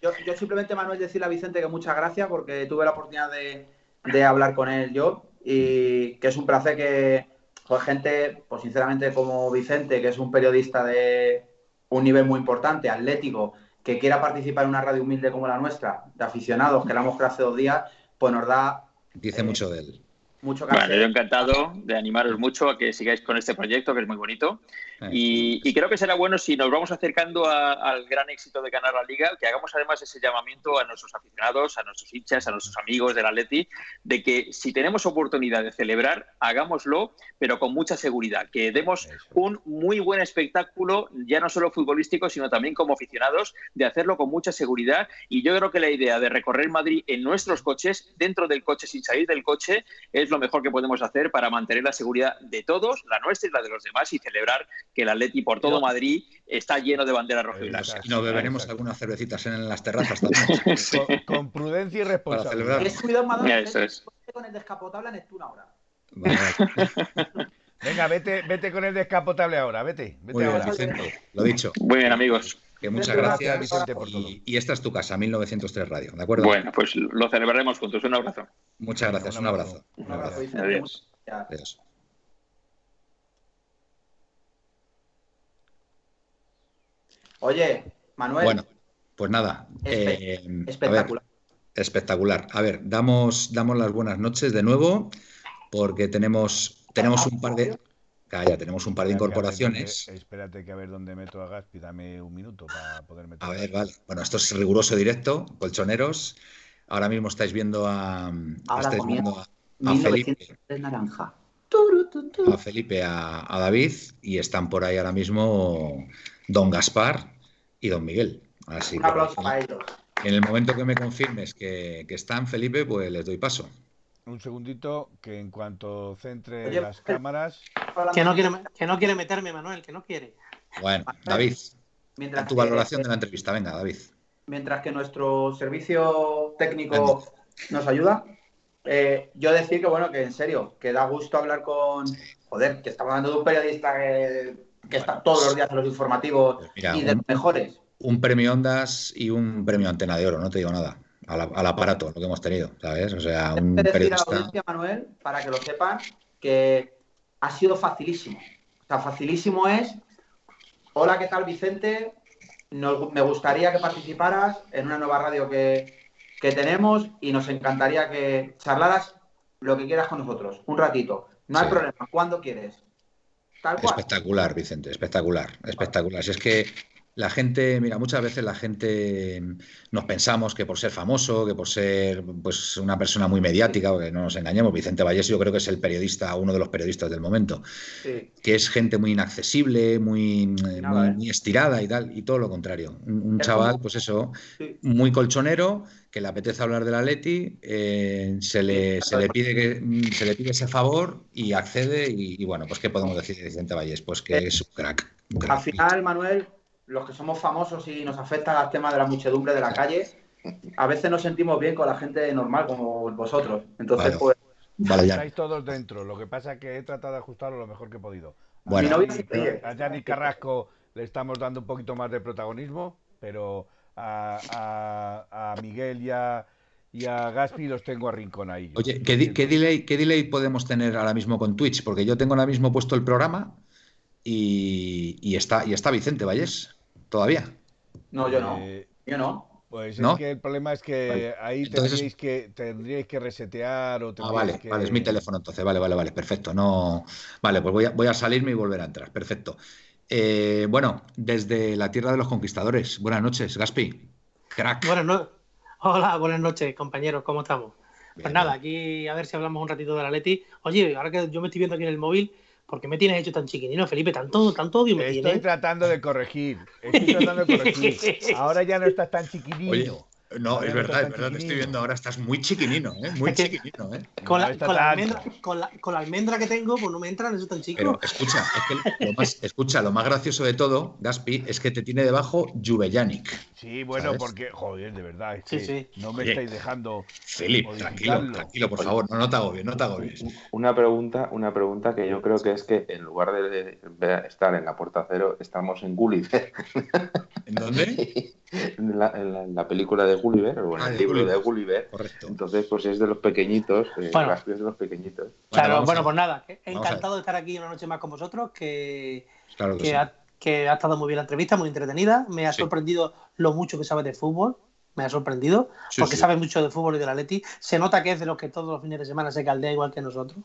yo, simplemente, Manuel, decirle a Vicente que muchas gracias porque tuve la oportunidad de, hablar con él yo y que es un placer que pues, gente, pues sinceramente como Vicente, que es un periodista de un nivel muy importante, atlético, que quiera participar en una radio humilde como la nuestra, de aficionados, que la hemos creado hace dos días, pues nos da... Dice mucho de él. Mucho bueno, yo encantado de animaros mucho a que sigáis con este proyecto, que es muy bonito. Y, creo que será bueno si nos vamos acercando al gran éxito de ganar la liga, que hagamos además ese llamamiento a nuestros aficionados, a nuestros hinchas, a nuestros amigos del Atleti, de que si tenemos oportunidad de celebrar, hagámoslo, pero con mucha seguridad, que demos un muy buen espectáculo, ya no solo futbolístico, sino también como aficionados, de hacerlo con mucha seguridad. Y yo creo que la idea de recorrer Madrid en nuestros coches, dentro del coche, sin salir del coche, es lo mejor que podemos hacer para mantener la seguridad de todos, la nuestra y la de los demás, y celebrar que el Atleti por todo Madrid está lleno de banderas rojas y blancas. Y nos beberemos algunas cervecitas en las terrazas también. con, prudencia y responsabilidad. cuidado, Madrid, Eso es. con el descapotable en Neptuno ahora. Venga, vete, vete con el descapotable ahora, vete. vete Muy ahora. lo dicho. Muy bien, amigos. Que muchas gracias, Vicente, por todo. Y, esta es tu casa, 1903 Radio, ¿de acuerdo? Bueno, pues lo celebraremos juntos. Un abrazo. Muchas gracias, un abrazo. Un abrazo. Adiós. Adiós. Oye, Manuel. Bueno, pues nada. Eh, espectacular. espectacular. A ver, damos, damos las buenas noches de nuevo porque tenemos, tenemos un par de... Calla, tenemos un par de incorporaciones. Espérate, que a ver dónde meto a Gaspi, dame un minuto para poder meter. A ver, vale. Bueno, esto es riguroso directo, colchoneros. Ahora mismo estáis viendo a, estáis viendo a, Felipe. naranja. A Felipe, a, David, y están por ahí ahora mismo Don Gaspar y Don Miguel. Así un aplauso para ellos. En el momento que me confirmes que, que están, Felipe, pues les doy paso. Un segundito, que en cuanto centre las cámaras. Que no, quiere, que no quiere meterme, Manuel, que no quiere. Bueno, David, mientras tu valoración de la entrevista. Venga, David. Mientras que nuestro servicio técnico nos ayuda, eh, yo decir que, bueno, que en serio, que da gusto hablar con. Joder, que estamos hablando de un periodista que, está todos los días en los informativos pues y de los mejores. Un premio Ondas y un premio Antena de Oro, no te digo nada al, aparato, lo que hemos tenido, ¿sabes? O sea, un periodista... Manuel, para que lo sepan, que ha sido facilísimo. O sea, facilísimo es, hola, ¿qué tal, Vicente? me gustaría que participaras en una nueva radio que, tenemos y nos encantaría que charlaras lo que quieras con nosotros, un ratito. No hay problema, ¿cuándo quieres? Espectacular, Vicente, espectacular, espectacular. Si es que la gente, mira, muchas veces la gente nos pensamos que por ser famoso, que por ser pues una persona muy mediática, porque no nos engañemos, Vicente Vallés yo creo que es el periodista, uno de los periodistas del momento, que es gente muy inaccesible, muy, muy, estirada y tal, y todo lo contrario. Un, chaval, pues eso, muy colchonero, que le apetece hablar de la Leti, eh, se, le, se, le pide que, se le pide ese favor y accede, y, bueno, pues ¿qué podemos decir de Vicente Vallés? Pues que es un crack. Al final, Manuel, los que somos famosos y nos afecta el tema de la muchedumbre de la calle, a veces nos sentimos bien con la gente normal como vosotros. Entonces, pues. Vale, ya. Estáis todos dentro. Lo que pasa es que he tratado de ajustarlo lo mejor que he podido. Bueno, a Yanni Carrasco le estamos dando un poquito más de protagonismo, pero a, Miguel y a, y a Gaspi los tengo a rincón ahí. Oye, ¿qué, ¿qué, delay, ¿qué delay podemos tener ahora mismo con Twitch? Porque yo tengo ahora mismo puesto el programa y, está, y está Vicente Vallés todavía. No, yo no. Eh, yo no. Pues es que el problema es que ahí tendríais, que, tendríais que resetear o Ah, vale, vale, es mi teléfono entonces, vale, vale, vale, perfecto. No, vale, pues voy a, voy a salirme y volver a entrar, perfecto. Eh, bueno, desde la tierra de los conquistadores, buenas noches, Gaspi, crack. Buenas Hola, buenas noches, compañeros, ¿cómo estamos? Pues nada, aquí a ver si hablamos un ratito de la Leti. Oye, ahora que yo me estoy viendo aquí en el móvil, ¿Por qué me tienes hecho tan chiquinino, Felipe? Tanto, tanto odio me Estoy tratando de corregir. Estoy tratando de corregir. Ahora ya no estás tan chiquinino. No, es verdad, es verdad, te estoy viendo ahora, estás muy chiquinino, ¿eh? Muy chiquinino, ¿eh? Con la, con, la almendra, con, la, con la, almendra, que tengo, pues no me entran eso tan chico. Pero escucha, es que lo más, escucha, lo más gracioso de todo, Gaspi, es que te tiene debajo Juvellanic. Sí, bueno, porque, joder, de verdad, es que no me estáis dejando. Felipe, tranquilo, tranquilo, por favor, no, no te agobies, no te agobies. Una pregunta, una pregunta que yo creo que es que en lugar de estar en la puerta cero, estamos en Gulliver. ¿En dónde? en, la, película de Gulliver, o en ah, el libro de Gulliver. Correcto. Entonces, pues es de los pequeñitos, eh, bueno, las de los pequeñitos. Claro, bueno, pues nada, encantado de estar aquí una noche más con vosotros, que, que, ha, que, ha, estado muy bien la entrevista, muy entretenida. Me ha sorprendido lo mucho que sabe de fútbol. Me ha sorprendido, porque sabe mucho de fútbol y de la Leti. Se nota que es de los que todos los fines de semana se caldea igual que nosotros.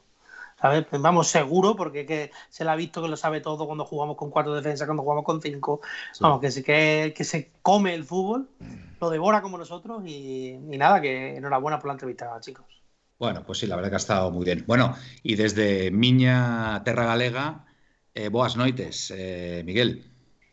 ¿Sabes? Pues vamos, seguro, porque que se le ha visto que lo sabe todo cuando jugamos con cuatro defensas, cuando jugamos con cinco. Vamos, que, que, que se come el fútbol, lo devora como nosotros y, nada, que enhorabuena por la entrevista, chicos. Bueno, pues sí, la verdad que ha estado muy bien. Bueno, y desde Miña Terra Galega, eh, boas noites, eh, Miguel.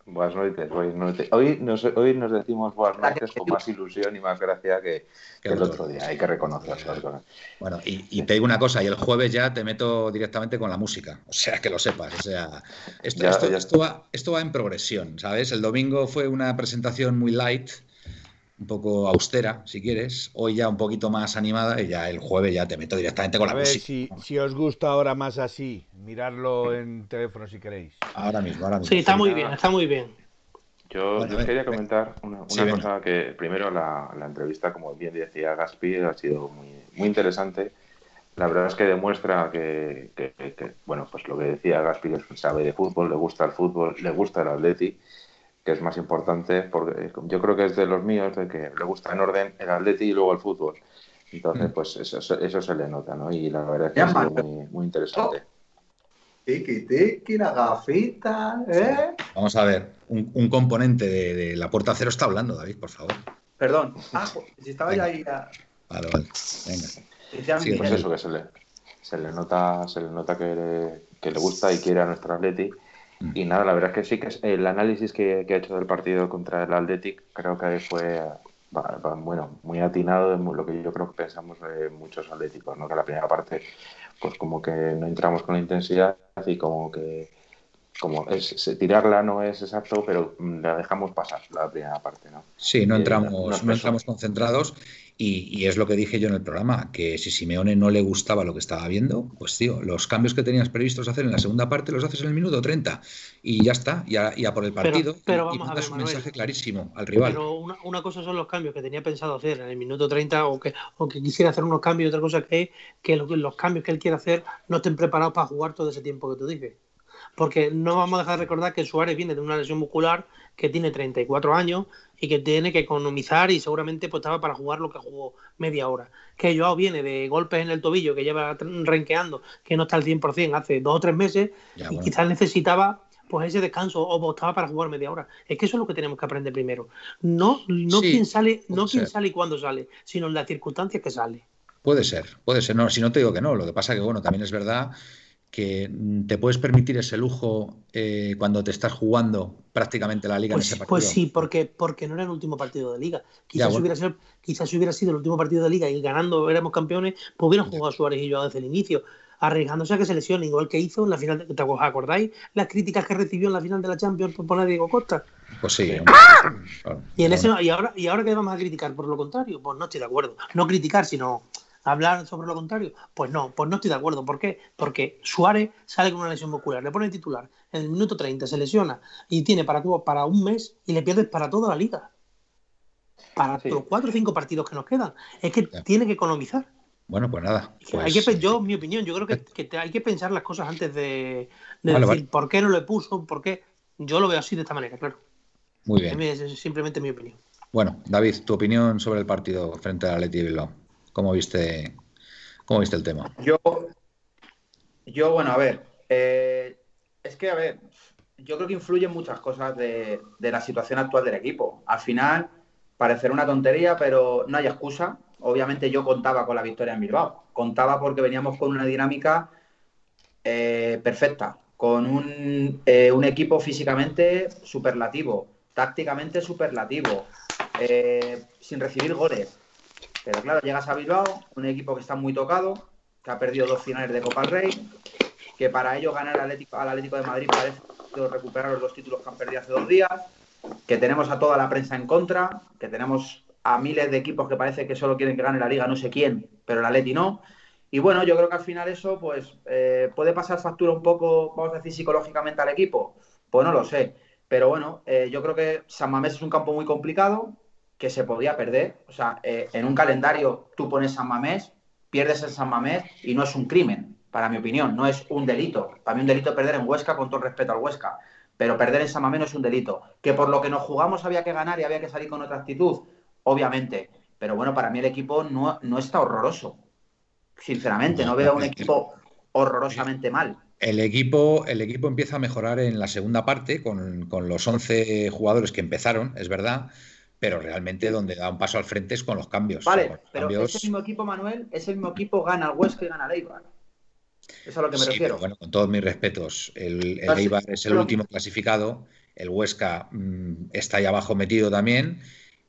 Buenas noches, buenas noches. Hoy nos, hoy nos decimos buenas noches con más ilusión y más gracia que, el otro día. Hay que reconocerlo. Bueno, y, te digo una cosa, y el jueves ya te meto directamente con la música. O sea, que lo sepas. O sea, esto, esto, va, esto va en progresión, ¿sabes? El domingo fue una presentación muy light, un poco austera, si quieres. Hoy ya un poquito más animada y ya el jueves ya te meto directamente con la música. Si, si os gusta ahora más así, mirarlo en teléfono si queréis. Ahora mismo, ahora mismo. Sí, está muy bien, está muy bien. Yo, quería comentar una, cosa que primero la, entrevista, como bien decía Gaspi, ha sido muy, muy interesante. La verdad es que demuestra que, bueno, pues lo que decía Gaspi, que sabe de fútbol, le gusta el fútbol, le gusta el Atleti que es más importante, porque yo creo que es de los míos, de que le gusta en orden el atleti y luego el fútbol. Entonces, mm. pues eso, eso se le nota, ¿no? Y la verdad es que es muy, muy interesante. Tiki, tiki, la gafita, ¿eh? Vamos a ver, un, componente de, la puerta cero está hablando, David, por favor. Perdón. Ah, si estaba ya ahí. Vale, vale. Venga. Sí, pues eso, que se le, se le nota, se le nota que le, que le gusta y quiere a nuestro Atleti. Mm. Y nada, la verdad es que sí que el análisis que, que, ha hecho del partido contra el Athletic creo que fue bueno, muy atinado de lo que yo creo que pensamos de muchos atléticos, ¿no? Que la primera parte, pues como que no entramos con la intensidad y como que como es, tirarla no es exacto, pero la dejamos pasar la primera parte, ¿no? Sí, no entramos, no entramos concentrados y, es lo que dije yo en el programa, que si Simeone no le gustaba lo que estaba viendo, pues tío, los cambios que tenías previstos hacer en la segunda parte los haces en el minuto 30 y ya está, ya, ya por el partido. Pero, vamos a ver, un mensaje clarísimo al rival. Pero una, cosa son los cambios que tenía pensado hacer en el minuto 30 o que, o que quisiera hacer unos cambios y otra cosa que es que los cambios que él quiere hacer no estén preparados para jugar todo ese tiempo que tú dices porque no vamos a dejar de recordar que Suárez viene de una lesión muscular que tiene 34 años y que tiene que economizar y seguramente pues, estaba para jugar lo que jugó media hora. Que Joao viene de golpes en el tobillo que lleva renqueando, que no está al 100% hace dos o tres meses y quizás necesitaba pues ese descanso o estaba para jugar media hora. Es que eso es lo que tenemos que aprender primero. No, no quién sale, no quién sale y cuándo sale, sino en las circunstancias que sale. Puede ser, puede ser. No, si no te digo que no. Lo que pasa que bueno, también es verdad que te puedes permitir ese lujo eh, cuando te estás jugando prácticamente la liga pues, en ese partido. Pues sí, porque, porque no era el último partido de liga. Quizás, hubiera sido, quizás hubiera sido el último partido de liga y ganando éramos campeones, pues hubieran jugado Suárez y yo desde el inicio, arriesgándose a que se lesione, igual que hizo en la final. De, ¿Te acordáis las críticas que recibió en la final de la Champions por poner a Diego Costa? Pues sí. y, en ese, y, ahora, ¿Y ahora qué vamos a criticar? Por lo contrario, pues no estoy de acuerdo. No criticar, sino hablar sobre lo contrario? Pues no, pues no estoy de acuerdo. ¿Por qué? Porque Suárez sale con una lesión muscular, le pone titular, en el minuto 30 se lesiona y tiene para, para un mes y le pierdes para toda la liga. Para los cuatro o cinco partidos que nos quedan. Es que tiene que economizar. Bueno, pues nada. Hay que, pues, yo, mi opinión, yo creo que, hay que pensar las cosas antes de, decir por qué no le puso, por qué. Yo lo veo así de esta manera, claro. Muy bien. Es simplemente mi opinión. Bueno, David, tu opinión sobre el partido frente a Leti Bilbao. ¿Cómo viste, cómo viste el tema? Yo, yo bueno, a ver, eh, es que, a ver, yo creo que influyen muchas cosas de, la situación actual del equipo. Al final, parecer una tontería, pero no hay excusa. Obviamente yo contaba con la victoria en Bilbao. Contaba porque veníamos con una dinámica eh, perfecta, con un, eh, un, equipo físicamente superlativo, tácticamente superlativo, sin recibir goles. Pero claro, llegas a Bilbao, un equipo que está muy tocado, que ha perdido dos finales de Copa del Rey, que para ello ganar al Atlético, de Madrid parece recuperar los dos títulos que han perdido hace dos días, que tenemos a toda la prensa en contra, que tenemos a miles de equipos que parece que solo quieren que gane la liga, no sé quién, pero el Atleti no. Y bueno, yo creo que al final eso pues eh, puede pasar factura un poco, vamos a decir, psicológicamente al equipo. Pues no lo sé. Pero bueno, eh, yo creo que San Mamés es un campo muy complicado que se podía perder. O sea, eh, en un calendario tú pones San Mamés, pierdes en San Mamés y no es un crimen, para mi opinión, no es un delito. Para mí un delito perder en Huesca con todo respeto al Huesca, pero perder en San Mamés no es un delito. Que por lo que nos jugamos había que ganar y había que salir con otra actitud, obviamente. Pero bueno, para mí el equipo no, no está horroroso. Sinceramente, no veo un equipo horrorosamente mal. El equipo, el equipo empieza a mejorar en la segunda parte con, con los 11 jugadores que empezaron, es verdad pero realmente donde da un paso al frente es con los cambios. Vale, pero ese mismo equipo, Manuel, ese mismo equipo gana al Huesca y gana al Eibar. Eso es a lo que me refiero. bueno, con todos mis respetos, el, Eibar es el último clasificado, el Huesca mm, está ahí abajo metido también,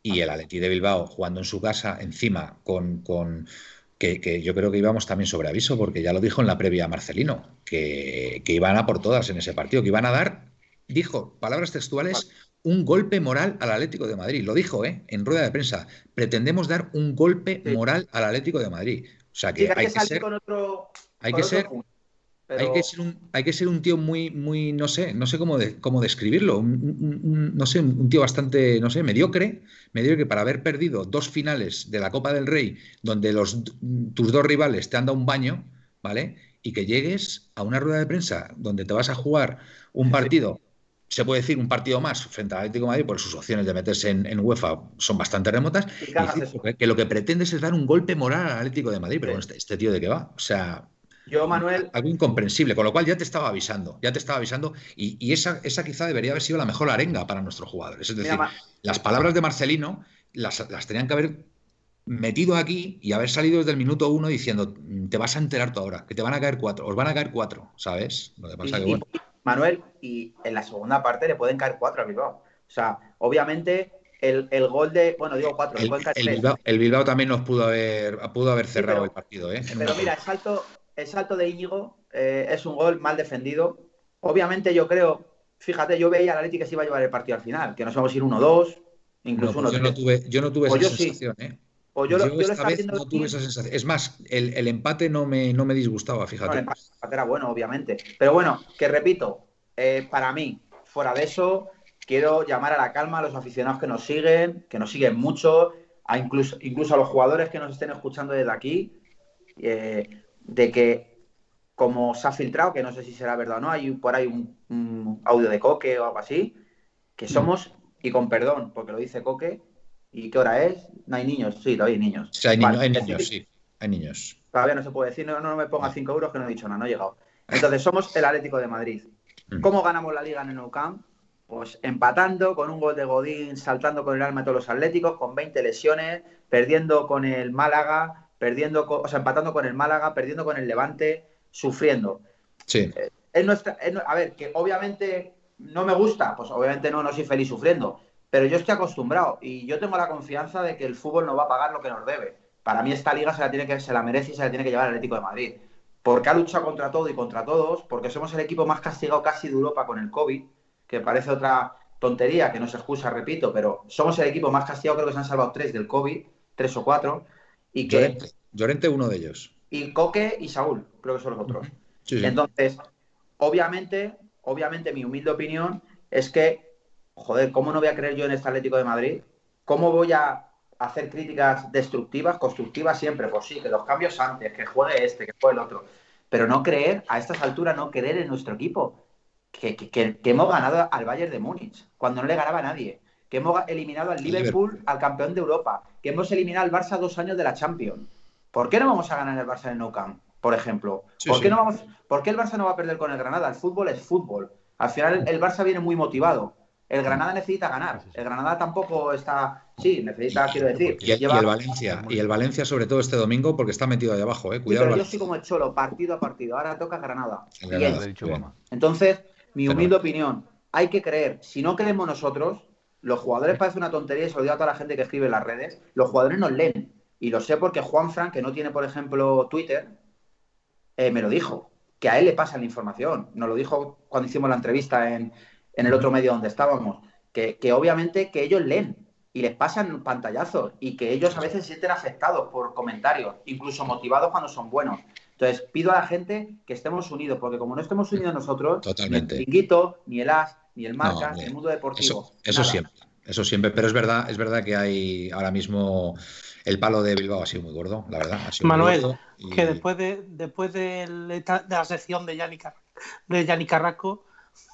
y el Atleti de Bilbao jugando en su casa, encima con... con que, yo creo que íbamos también sobre aviso, porque ya lo dijo en la previa Marcelino, que, que iban a por todas en ese partido, que iban a dar, dijo, palabras textuales, un golpe moral al Atlético de Madrid. Lo dijo, ¿eh? En rueda de prensa. Pretendemos dar un golpe moral al Atlético de Madrid. O sea que hay, que ser. hay que ser. Hay, que ser un, hay que ser un tío muy, muy, no sé, no sé cómo, cómo describirlo, no sé, un tío bastante, no sé, mediocre, mediocre para haber perdido dos finales de la Copa del Rey, donde los, tus dos rivales te han dado un baño, ¿vale? Y que llegues a una rueda de prensa donde te vas a jugar un partido se puede decir un partido más frente al Atlético de Madrid, porque sus opciones de meterse en, UEFA son bastante remotas, y que, lo que pretendes es dar un golpe moral al Atlético de Madrid, pero este, este, tío de qué va, o sea, Yo, Manuel. Algo incomprensible, con lo cual ya te estaba avisando, ya te estaba avisando, y, esa, esa quizá debería haber sido la mejor arenga para nuestros jugadores. Es decir, las palabras de Marcelino las, las tenían que haber metido aquí y haber salido desde el minuto uno diciendo, te vas a enterar tú ahora, que te van a caer cuatro, os van a caer cuatro, ¿sabes? Lo que pasa que, bueno. Manuel, y en la segunda parte le pueden caer cuatro a Bilbao. O sea, obviamente el, gol de, bueno, digo cuatro, el, el, Bilbao, también nos pudo haber, pudo haber cerrado el partido, ¿eh? pero mira, el salto, el salto de Íñigo eh, es un gol mal defendido. Obviamente yo creo, fíjate, yo veía al Atlético que se iba a llevar el partido al final, que nos vamos a ir 1-2, incluso 1-3. Pues yo no tuve, yo no tuve pues esa sensación, ¿eh? Pues yo, esta vez no tuve esa sensación. Es más, el, empate no me, no me disgustaba, fíjate. el empate era bueno, obviamente. Pero bueno, que repito, eh, para mí, fuera de eso, quiero llamar a la calma a los aficionados que nos siguen, que nos siguen mucho, a incluso, incluso a los jugadores que nos estén escuchando desde aquí, eh, de que como se ha filtrado, que no sé si será verdad o no, hay por ahí un audio de Coque o algo así, que mm. somos, y con perdón, porque lo dice Coque, ¿Y qué hora es? No hay niños, sí, todavía hay niños. Sí, hay, niños, sí, hay niños. Todavía no se puede decir, no, no me ponga 5 euros que no he dicho nada, no he llegado. Entonces, somos el Atlético de Madrid. Mm. ¿Cómo ganamos la liga en el Nou Camp? Pues empatando con un gol de Godín, saltando con el alma de todos los atléticos, con 20 lesiones, perdiendo con el Málaga, perdiendo, o sea, empatando con el Málaga, perdiendo con el Levante, sufriendo. Sí. Eh, es nuestra, a ver, que obviamente no me gusta, pues obviamente no, no soy feliz sufriendo, pero yo estoy acostumbrado y yo tengo la confianza de que el fútbol no va a pagar lo que nos debe. Para mí esta liga se la, tiene que, se la merece y se la tiene que llevar el Atlético de Madrid. Porque ha luchado contra todo y contra todos, porque somos el equipo más castigado casi de Europa con el COVID, que parece otra tontería, que no se excusa, repito, pero somos el equipo más castigado, creo que se han salvado tres del COVID, tres o cuatro. Y que, Llorente, uno de ellos. Y Coque y Saúl, creo que son los otros. Entonces, obviamente, obviamente mi humilde opinión es que joder, ¿cómo no voy a creer yo en este Atlético de Madrid? ¿Cómo voy a hacer críticas destructivas, constructivas siempre? Pues sí, que los cambios antes, que juegue este, que juegue el otro. Pero no creer, a estas alturas, no creer en nuestro equipo. Que, hemos ganado al Bayern de Múnich, cuando no le ganaba a nadie. Que hemos eliminado al Liverpool, al campeón de Europa. Que hemos eliminado al Barça dos años de la Champions. ¿Por qué no vamos a ganar el Barça en Nou Camp, por ejemplo? ¿Por, qué no vamos, ¿Por qué el Barça no va a perder con el Granada? El fútbol es fútbol. Al final el Barça viene muy motivado. El Granada necesita ganar. El Granada tampoco está. Sí, necesita, quiero decir. Y, el Valencia. Y el Valencia, sobre todo este domingo, porque está metido ahí abajo, ¿eh? Cuidado. pero yo soy como el Cholo, partido a partido. Ahora toca Granada. Entonces, mi humilde opinión, hay que creer. Si no creemos nosotros, los jugadores parece una tontería y se lo digo a toda la gente que escribe en las redes. Los jugadores nos leen. Y lo sé porque Juan Frank, que no tiene, por ejemplo, Twitter, eh, me lo dijo. Que a él le pasa la información. Nos lo dijo cuando hicimos la entrevista en, en el otro medio donde estábamos, que, obviamente que ellos leen y les pasan pantallazos y que ellos a veces se sienten afectados por comentarios, incluso motivados cuando son buenos. Entonces, pido a la gente que estemos unidos, porque como no estemos unidos nosotros, ni el Pinguito, ni el As, ni el Marca, ni el mundo deportivo. Eso, siempre, eso siempre. Pero es verdad, es verdad que hay ahora mismo el palo de Bilbao ha sido muy gordo, la verdad. Manuel, que después de después de, la sección de Yanni, de Carrasco,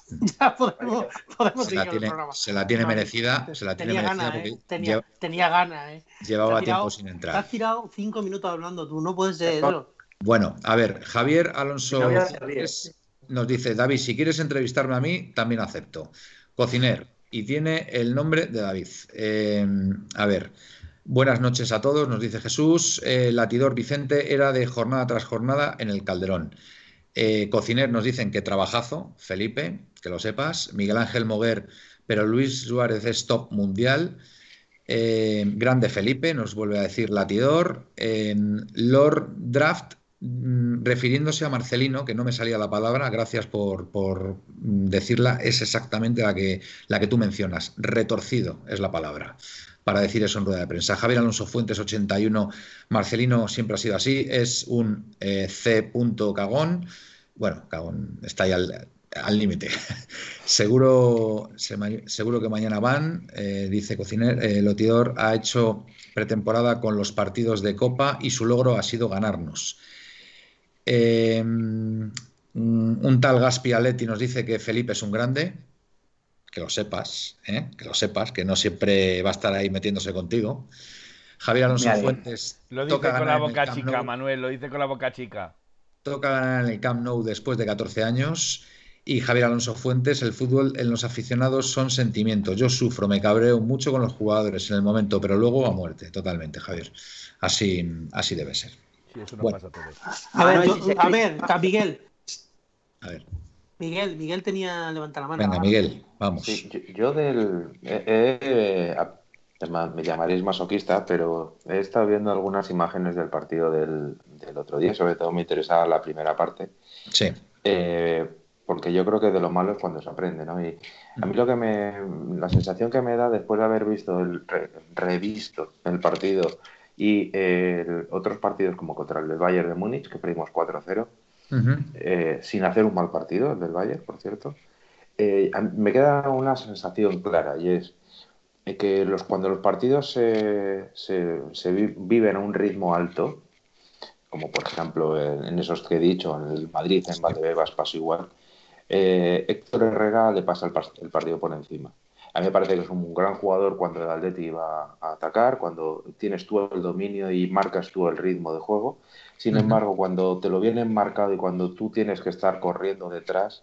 ya podemos, podemos se, la tiene, se la tiene merecida. Se la tenía tiene merecida ¿eh? tenía, tenía ganas. ¿eh? Llevaba tiempo sin entrar. Te has tirado cinco minutos hablando tú, no puedes ser. Bueno, a ver, Javier Alonso nos dice, David, si quieres entrevistarme a mí, también acepto. Cociner, y tiene el nombre de David. Eh, a ver, buenas noches a todos, nos dice Jesús. El latidor Vicente era de jornada tras jornada en el Calderón. Eh, Cociner nos dicen que trabajazo, Felipe, que lo sepas. Miguel Ángel Moguer, pero Luis Suárez es top mundial. Eh, grande Felipe, nos vuelve a decir Latidor. Lord Draft, mm, refiriéndose a Marcelino, que no me salía la palabra, gracias por, decirla, es exactamente la que, la que tú mencionas. Retorcido es la palabra para decir eso en rueda de prensa. Javier Alonso Fuentes, 81. Marcelino siempre ha sido así. Es un eh, C. cagón. Bueno, cagón está ahí al límite. seguro, seguro que mañana van, eh, dice Cociner. Eh, Lotidor ha hecho pretemporada con los partidos de Copa y su logro ha sido ganarnos. un tal Gaspi Aletti nos dice que Felipe es un grande que lo sepas, ¿eh? que lo sepas, que no siempre va a estar ahí metiéndose contigo. Javier Alonso Fuentes. Lo dice con la boca chica, Manuel, lo dice con la boca chica. toca ganar en el Camp Nou después de 14 años. Y Javier Alonso Fuentes, el fútbol en los aficionados son sentimientos. Yo sufro, me cabreo mucho con los jugadores en el momento, pero luego a muerte, totalmente, Javier. Así, así debe ser. a, ver, a ver, Miguel. A ver. Miguel, Miguel tenía levanta la mano. Venga, Miguel, vamos. yo, del. me llamaréis masoquista, pero he estado viendo algunas imágenes del partido del, otro día, sobre todo me interesaba la primera parte. Sí. Eh, porque yo creo que de lo malo es cuando se aprende, ¿no? Y a mí lo que me, la sensación que me da después de haber visto el revisto el partido y otros partidos como contra el del Bayern de Múnich, que perdimos 4-0, eh, sin hacer un mal partido, el del Bayern, por cierto, eh, me queda una sensación clara y es que los, cuando los partidos se, se, viven a un ritmo alto, como por ejemplo en, esos que he dicho, en el Madrid, en Valdebebas pasa igual, eh, Héctor Herrera le pasa el, partido por encima. A mí me parece que es un gran jugador cuando el Atleti va a atacar, cuando tienes tú el dominio y marcas tú el ritmo de juego. Sin embargo, cuando te lo vienen marcado y cuando tú tienes que estar corriendo detrás,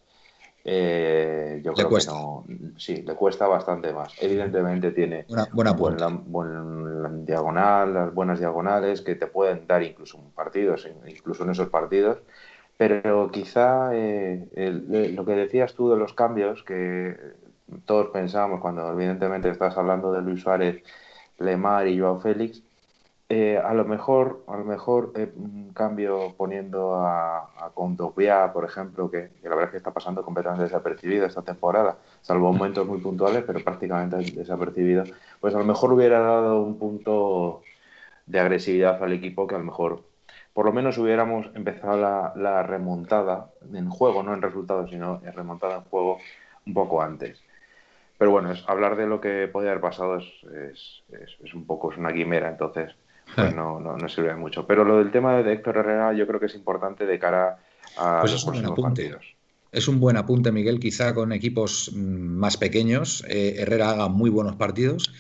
eh, yo creo que no. Sí, le cuesta bastante más. Evidentemente tiene buena, buena, diagonal, las buenas diagonales que te pueden dar incluso partidos, incluso en esos partidos pero quizá eh, eh, lo que decías tú de los cambios, que todos pensamos cuando evidentemente estás hablando de Luis Suárez, Lemar y Joao Félix, eh, a lo mejor, a lo mejor un cambio poniendo a, a por ejemplo, que, la verdad es que está pasando completamente desapercibido esta temporada, salvo momentos muy puntuales, pero prácticamente desapercibido, pues a lo mejor hubiera dado un punto de agresividad al equipo que a lo mejor por lo menos hubiéramos empezado la, remontada en juego, no en resultados, sino en remontada en juego un poco antes. Pero bueno, es, hablar de lo que podía haber pasado es, es, un poco, es una quimera, entonces pues no, no, sirve mucho. Pero lo del tema de Héctor Herrera yo creo que es importante de cara a pues los próximos partidos. Es un buen apunte, Miguel, quizá con equipos mm, más pequeños. Eh, Herrera haga muy buenos partidos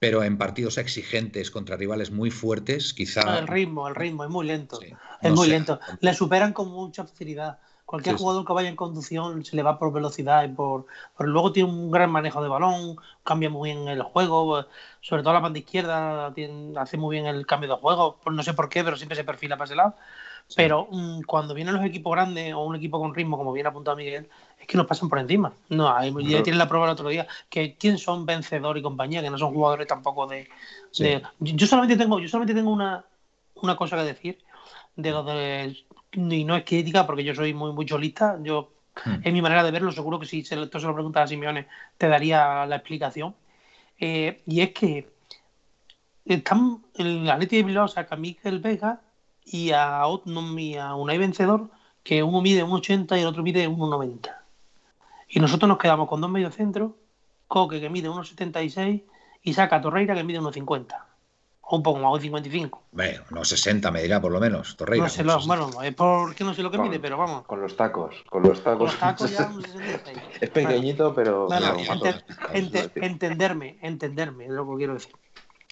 pero en partidos exigentes contra rivales muy fuertes, quizá. El ritmo, el ritmo es muy lento. es muy lento. Le superan con mucha facilidad. Cualquier jugador que vaya en conducción se le va por velocidad y por, luego tiene un gran manejo de balón, cambia muy bien el juego, sobre todo la banda izquierda hace muy bien el cambio de juego, no sé por qué, pero siempre se perfila para ese lado. Pero mm, cuando vienen los equipos grandes o un equipo con ritmo, como bien apuntado Miguel, es que nos pasan por encima. No, ya tienen la prueba el otro día, que quién son vencedor y compañía, que no son jugadores tampoco de. yo solamente tengo, yo solamente tengo una, una cosa que decir de lo de. Y no es crítica, porque yo soy muy, muy cholista. Yo, hmm. en mi manera de verlo, seguro que si se, esto se lo preguntas a Simeone, te daría la explicación. Eh, y es que están, el Atleti de Bilbao saca a Miguel Vega y a, y a Unai Vencedor, que uno mide 1,80 y el otro mide 1,90. Y nosotros nos quedamos con dos mediocentros, Coque que mide 1,76 y saca Torreira que mide 1,50. O un poco más, 1,55. Bueno, unos 60 me dirá por lo menos, Torreira. No sé lo, bueno, es porque no sé lo que mide, pero vamos. Con los tacos, con los tacos. Con los tacos ya es pequeñito, pero... entenderme, entenderme, es lo que quiero decir.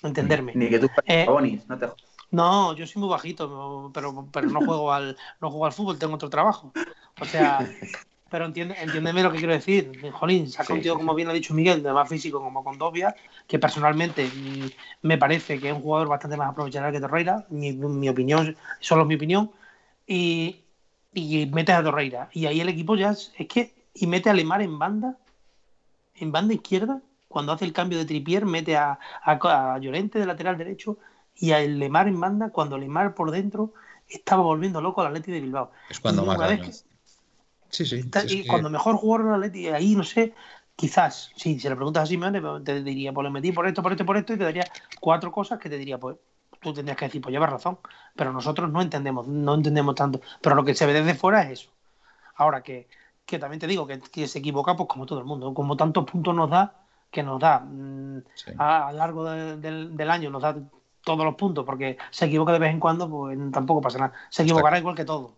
Entenderme. Ni que tú eh, no te no, yo soy muy bajito, pero, pero no juego al no juego al fútbol, tengo otro trabajo. O sea, pero entiende, entiéndeme lo que quiero decir. Jolín, saca un tío, como bien ha dicho Miguel, de más físico como Condovia, que personalmente me parece que es un jugador bastante más aprovechable que Torreira, mi, mi opinión, solo mi opinión, y, y metes a Torreira. Y ahí el equipo ya es, que, y mete a Lemar en banda, en banda izquierda, cuando hace el cambio de tripier, mete a, a, a Llorente de lateral derecho y a Lemar en banda, cuando Lemar por dentro estaba volviendo loco al Atleti de Bilbao. Es cuando más. Sí, sí. y cuando mejor jugó el Atleti, ahí no sé, quizás, si se le preguntas a Simeone, te diría, pues le metí por esto, por esto, por esto, y te daría cuatro cosas que te diría, pues tú tendrías que decir, pues llevas razón. Pero nosotros no entendemos, no entendemos tanto. Pero lo que se ve desde fuera es eso. Ahora que, que también te digo que, que, se equivoca, pues como todo el mundo, como tantos puntos nos da, que nos da mm, a, lo largo del año, nos da todos los puntos, porque se equivoca de vez en cuando, pues tampoco pasa nada. Se equivocará igual que todo.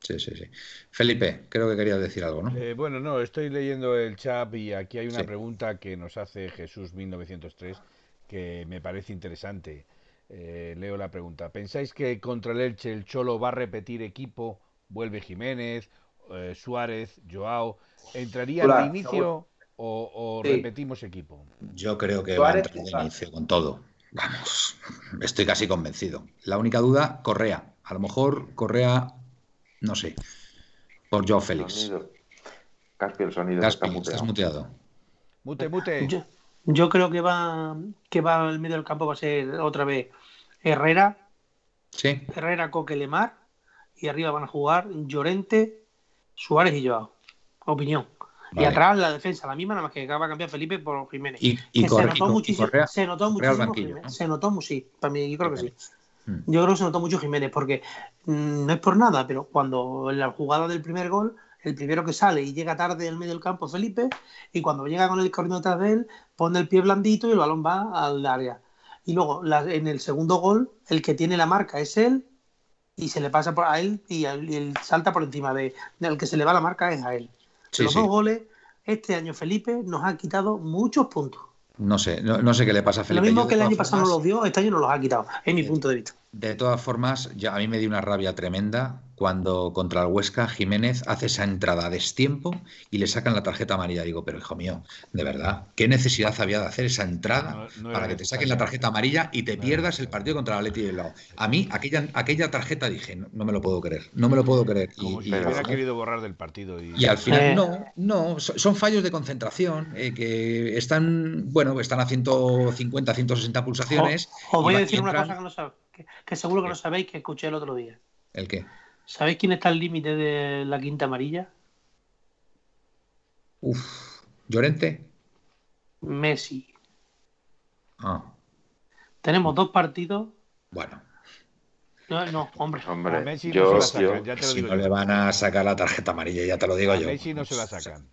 Sí, sí, sí. Felipe, creo que querías decir algo, ¿no? Eh, bueno, no, estoy leyendo el chat y aquí hay una pregunta que nos hace Jesús 1903 que me parece interesante. Eh, leo la pregunta. ¿Pensáis que contra el Elche el Cholo va a repetir equipo vuelve Jiménez, eh, Suárez, Joao, ¿entraría al inicio o, repetimos equipo? Yo creo que va a entrar de inicio con todo. Vamos, estoy casi convencido. La única duda, Correa. A lo mejor Correa, no sé, por Joao Félix. Caspi, el sonido está muteado. estás muteado. Mute, mute. Yo, creo que va que va al medio del campo va a ser otra vez Herrera. Sí. Herrera, Coquelemar. Y arriba van a jugar Llorente, Suárez y Joao. Opinión. Y atrás la defensa, la misma, nada más que acaba de cambiar Felipe por Jiménez. Y, se, notó muchísimo, se notó muchísimo. se notó sí, para mí, yo creo que sí. Hmm. Yo creo que se notó mucho Jiménez, porque mm, no es por nada, pero cuando en la jugada del primer gol, el primero que sale y llega tarde en medio del campo Felipe, y cuando llega con el corriendo detrás de él, pone el pie blandito y el balón va al área. Y luego en el segundo gol, el que tiene la marca es él, y se le pasa por a él y, él, salta por encima de el que se le va la marca es a él. los dos goles, este año Felipe nos ha quitado muchos puntos. No sé, no, sé qué le pasa a Felipe. Lo mismo que el año pasado no los dio, este año no los ha quitado, es mi punto de vista. De todas formas, ya a mí me dio una rabia tremenda cuando contra el Huesca Jiménez hace esa entrada a destiempo y le sacan la tarjeta amarilla. Digo, pero hijo mío, de verdad, ¿qué necesidad había de hacer esa entrada para que te saquen la tarjeta amarilla y te pierdas el partido contra el Atleti lado? A mí, aquella, aquella tarjeta dije, no, me lo puedo creer, no me lo puedo creer. Como y, si hubiera querido borrar del partido. Y, al final, no, no, son fallos de concentración eh, que están, bueno, están a 150, 160 pulsaciones. Os voy a decir una cosa que, no que seguro que no sabéis que escuché el otro día. ¿El qué? ¿Sabéis quién está al límite de la quinta amarilla? Uf, ¿Llorente? Messi. Ah. Tenemos dos partidos. Bueno. No, no hombre. hombre Messi yo, no se la sacan, si no le van a sacar la tarjeta amarilla, ya te lo digo yo. Messi no se la sacan.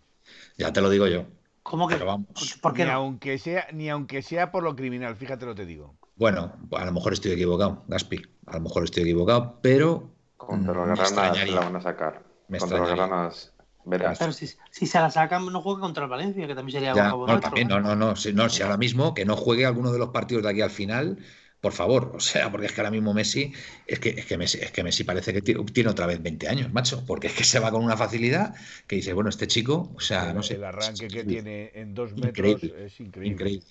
Ya te lo digo yo. ¿Cómo que? Pero vamos. ¿Por qué ni, aunque sea, ni aunque sea por lo criminal, fíjate lo te digo. Bueno, a lo mejor estoy equivocado, Gaspi. A lo mejor estoy equivocado, pero contra los Granas la van a sacar. contra los Granas verás. Pero si, si, se la sacan, no juega contra el Valencia, que también sería ya, no, también, no, no, no, si, no, si ahora mismo que no juegue alguno de los partidos de aquí al final, por favor, o sea, porque es que ahora mismo Messi, es que, es que Messi, es que Messi parece que tiene otra vez 20 años, macho, porque es que se va con una facilidad que dice, bueno, este chico, o sea, no sé. El arranque que tiene en dos metros es increíble. Increíble.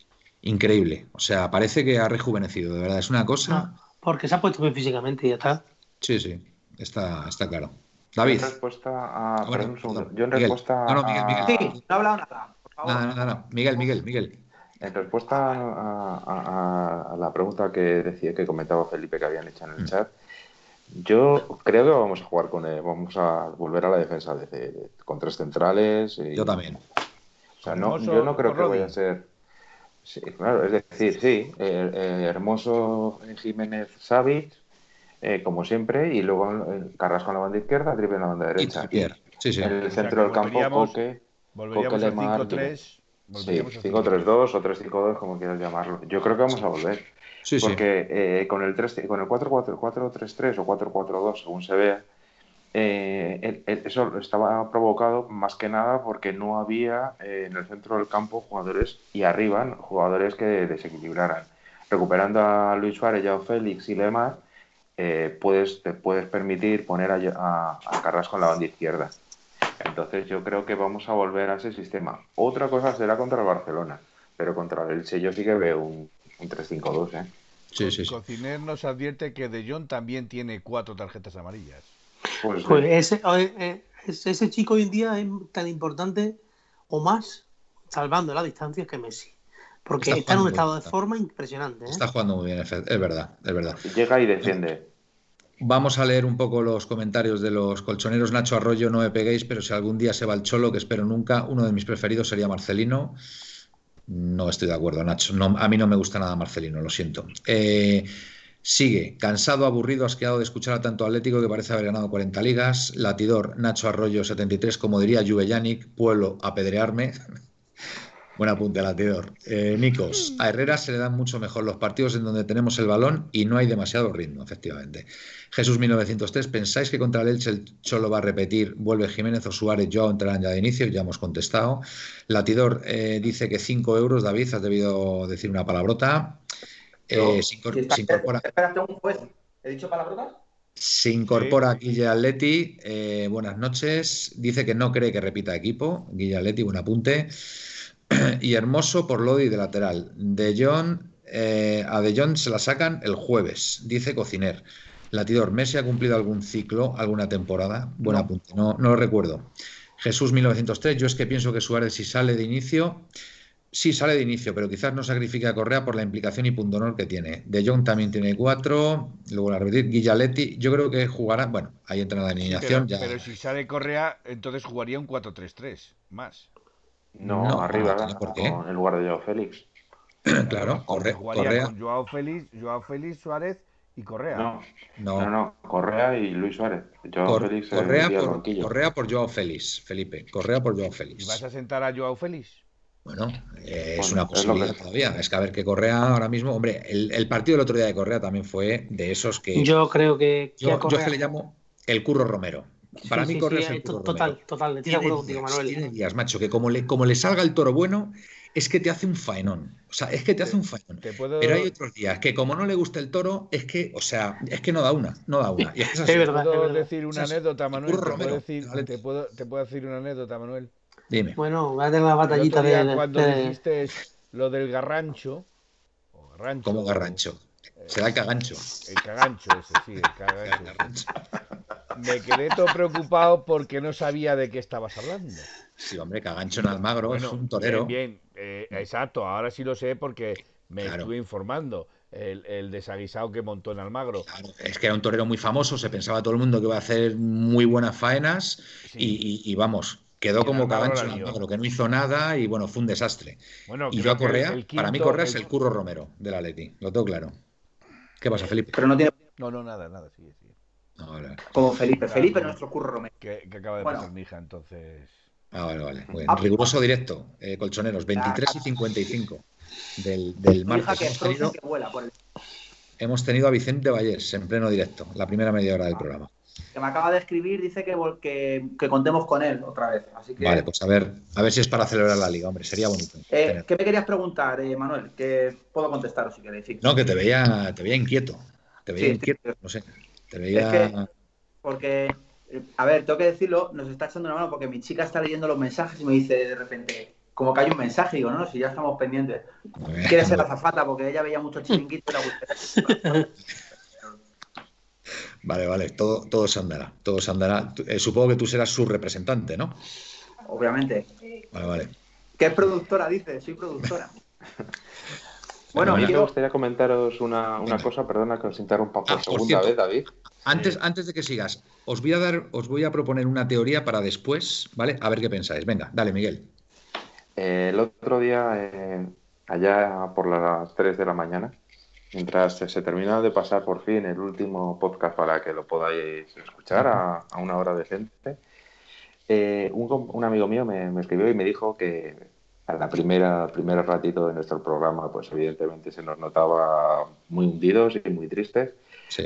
Increíble. O sea, parece que ha rejuvenecido, de verdad, es una cosa. porque se ha puesto bien físicamente y ya está. Sí, sí. Está, está claro. David. Yo en respuesta a. Yo en respuesta. No, no, Miguel, Miguel. Sí, no ha hablado nada. Por favor. No, no, no, Miguel, Miguel, Miguel. En respuesta a, la pregunta que decía que comentaba Felipe que habían hecho en el mm. chat, yo creo que vamos a jugar con él, vamos a volver a la defensa de, con tres centrales. yo también. O sea, no, yo no creo que vaya a ser. Sí, claro, es decir, sí, eh, eh, Hermoso Jiménez Savic, eh, como siempre, y luego Carrasco en la banda izquierda, Tripe en la banda derecha. Sí, sí. En el centro del campo, Coque, Coque Lemar. 5-3. Sí, 5-3-2 o 3-5-2, como quieras llamarlo. Yo creo que vamos a volver. Sí, porque eh, con el 3 con el 4-4-3 o 4-4-2, según se vea, eh, eso estaba provocado más que nada porque no había eh, en el centro del campo jugadores y arriba jugadores que desequilibraran. Recuperando a Luis Suárez, Yao Félix y Lemar, eh, puedes, te puedes permitir poner a, Carrasco en la banda izquierda. Entonces yo creo que vamos a volver a ese sistema. Otra cosa será contra el Barcelona, pero contra el Elche yo sí que veo un, 3-5-2. ¿eh? Sí, sí, Cociner nos advierte que De Jong también tiene cuatro tarjetas amarillas. Pues, pues ese, eh, ese chico hoy en día es tan importante o más, salvando la distancia, que Messi. Porque está, en un estado de forma impresionante. ¿eh? Está jugando muy bien, es verdad, es verdad. Llega y defiende. Vamos a leer un poco los comentarios de los colchoneros. Nacho Arroyo, no me peguéis, pero si algún día se va el cholo, que espero nunca, uno de mis preferidos sería Marcelino. No estoy de acuerdo, Nacho. No, a mí no me gusta nada Marcelino, lo siento. Eh, sigue, cansado, aburrido, asqueado de escuchar a tanto Atlético que parece haber ganado 40 ligas. Latidor, Nacho Arroyo, 73, como diría Juve Yannick, pueblo, apedrearme. Buen apunte, latidor. Eh, Nikos, a Herrera se le dan mucho mejor los partidos en donde tenemos el balón y no hay demasiado ritmo, efectivamente. Jesús 1903, ¿pensáis que contra el Elche el Cholo va a repetir? Vuelve Jiménez o Suárez, yo entrarán ya de inicio, ya hemos contestado. Latidor eh, dice que 5 euros, David, has debido decir una palabrota. Eh, se, incorpora... Espérate un juez, ¿he dicho palabrotas? Se incorpora Guille Atleti. Eh, buenas noches. Dice que no cree que repita equipo. Guille Atleti, buen apunte. y Hermoso por Lodi de lateral. De John, eh, a De John se la sacan el jueves, dice Cociner. Latidor, ¿Messi ha cumplido algún ciclo, alguna temporada? Buen apunte, no, no lo recuerdo. Jesús 1903, yo es que pienso que Suárez si sale de inicio, sí sale de inicio, pero quizás no sacrifique a Correa por la implicación y punto honor que tiene. De Jong también tiene cuatro, luego la repetir, Guillaletti, yo creo que jugará, bueno, ahí entra la alineación. pero, pero si sale Correa, entonces jugaría un 4-3-3, más. No, arriba, ¿por qué? en lugar de Joao Félix. claro, Correa. Correa. Con Joao Félix, Joao Félix, Suárez y Correa. No, no, no, Correa y Luis Suárez. Joao Félix Correa, por, Correa por Joao Félix, Felipe. Correa por Joao Félix. ¿Y vas a sentar a Joao Félix? Bueno, eh, es una posibilidad todavía. Es que a ver que Correa ahora mismo, hombre, el, partido del otro día de Correa también fue de esos que. Yo creo que. Yo, yo es que le llamo el curro Romero. Para mí Correa es el curro Total, total. Estoy de acuerdo contigo, Manuel. Tiene días, macho, que como le, como le salga el toro bueno, es que te hace un faenón. O sea, es que te hace un faenón. Pero hay otros días que como no le gusta el toro, es que, o sea, es que no da una, no da una. Y es, es verdad, ¿Puedo decir una anécdota, Manuel? ¿Te puedo, decir, te, puedo, ¿Te puedo decir una anécdota, Manuel? Dime. Bueno, va a tener la batallita de, Cuando dijiste lo del garrancho. O garrancho ¿Cómo garrancho? Será el cagancho. El cagancho, ese, sí, el cagancho. Me quedé todo preocupado porque no sabía de qué estabas hablando. Sí, hombre, cagancho en Almagro es un torero. Bien, eh, exacto, ahora sí lo sé porque me estuve informando. El, el, desaguisado que montó en Almagro. es que era un torero muy famoso, se pensaba todo el mundo que iba a hacer muy buenas faenas y, vamos, quedó como cagancho en Almagro, que no hizo nada y bueno, fue un desastre. Bueno, y yo a Correa, para mí Correa es el curro Romero de la Leti, lo tengo claro. ¿Qué pasa, Felipe? Pero no tiene. No, no, nada, nada, sigue, sigue. Como Felipe. Felipe, nuestro curro Romero. Que, acaba de pasar mi hija, entonces. Ah, vale, vale. Bueno, ah, riguroso directo, eh, colchoneros, 23 y 55 del, del martes. Hemos tenido, hemos tenido, a Vicente Vallés en pleno directo, la primera media hora del programa. Que me acaba de escribir, dice que, que, que contemos con él otra vez. Así que... Vale, pues a ver, a ver si es para celebrar la liga, hombre, sería bonito. Eh, ¿Qué me querías preguntar, eh, Manuel? Que puedo contestar si queréis. No, que te veía, te veía inquieto. Te veía inquieto, no sé. Te veía. porque, eh, a ver, tengo que decirlo, nos está echando una mano porque mi chica está leyendo los mensajes y me dice de repente, como que hay un mensaje, digo, no, si ya estamos pendientes. Quiere ser azafata porque ella veía mucho chiringuito y la Vale, vale, todo, todo se andará, todo se andará. Eh, supongo que tú serás su representante, ¿no? Obviamente. Vale, vale. ¿Qué es productora? Dice, soy productora. Bueno, a mí me gustaría comentaros una, cosa, perdona que os interrumpa por ah, segunda vez, David. Antes, antes de que sigas, os voy a dar, os voy a proponer una teoría para después, ¿vale? A ver qué pensáis. Venga, dale, Miguel. Eh, el otro día, eh, allá por las 3 de la mañana, mientras se terminaba de pasar por fin el último podcast para que lo podáis escuchar a, una hora decente, eh, un, un, amigo mío me, me, escribió y me dijo que a la primera, primer ratito de nuestro programa, pues evidentemente se nos notaba muy hundidos y muy tristes,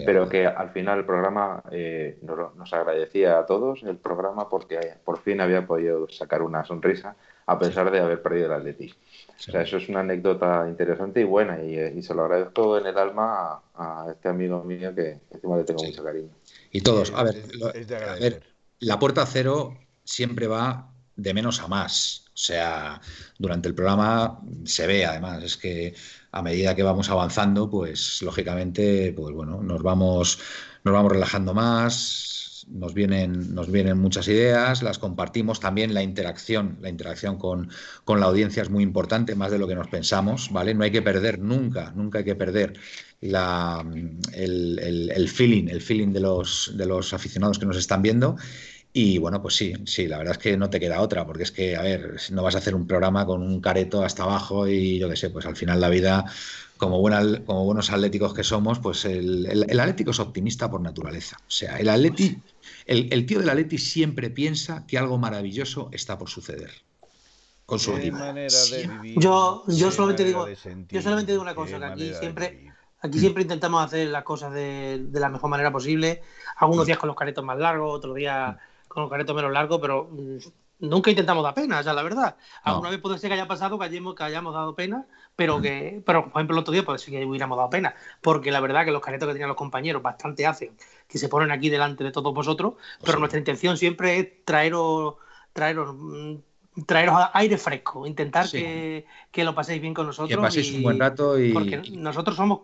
pero que al final el programa eh, nos, agradecía a todos el programa porque por fin había podido sacar una sonrisa a pesar de haber perdido el Atleti. O sea, eso es una anécdota interesante y buena y, se lo agradezco en el alma a, este amigo mío que encima le tengo mucho cariño. Y todos, a ver, a ver, la puerta cero siempre va de menos a más. O sea, durante el programa se ve, además, es que a medida que vamos avanzando, pues lógicamente, pues bueno, nos vamos, nos vamos relajando más, nos vienen, nos vienen muchas ideas, las compartimos también, la interacción, la interacción con, con la audiencia es muy importante, más de lo que nos pensamos, ¿vale? No hay que perder nunca, nunca hay que perder la, el, el, el feeling, el feeling de los, de los aficionados que nos están viendo y bueno, pues sí, sí, la verdad es que no te queda otra, porque es que, a ver, no vas a hacer un programa con un careto hasta abajo y yo qué sé, pues al final la vida, como, buena, como buenos atléticos que somos, pues el, el, atlético es optimista por naturaleza. O sea, el atleti, el, el tío del atleti siempre piensa que algo maravilloso está por suceder con su equipo. Yo, yo solamente digo, yo solamente digo una cosa, que aquí siempre, aquí siempre intentamos hacer las cosas de, de, la mejor manera posible. Algunos días con los caretos más largos, otros días con un careto menos largo, pero mm, nunca intentamos dar pena, ya la verdad. Alguna vez puede ser que haya pasado que hayamos, que hayamos dado pena, pero que, pero por ejemplo el otro día puede ser que hubiéramos dado pena, porque la verdad que los caretos que tenían los compañeros bastante hacen que se ponen aquí delante de todos vosotros, pero nuestra intención siempre es traeros, traeros, mm, traeros aire fresco, intentar que, lo paséis bien con nosotros. Que paséis un buen rato y... Porque nosotros somos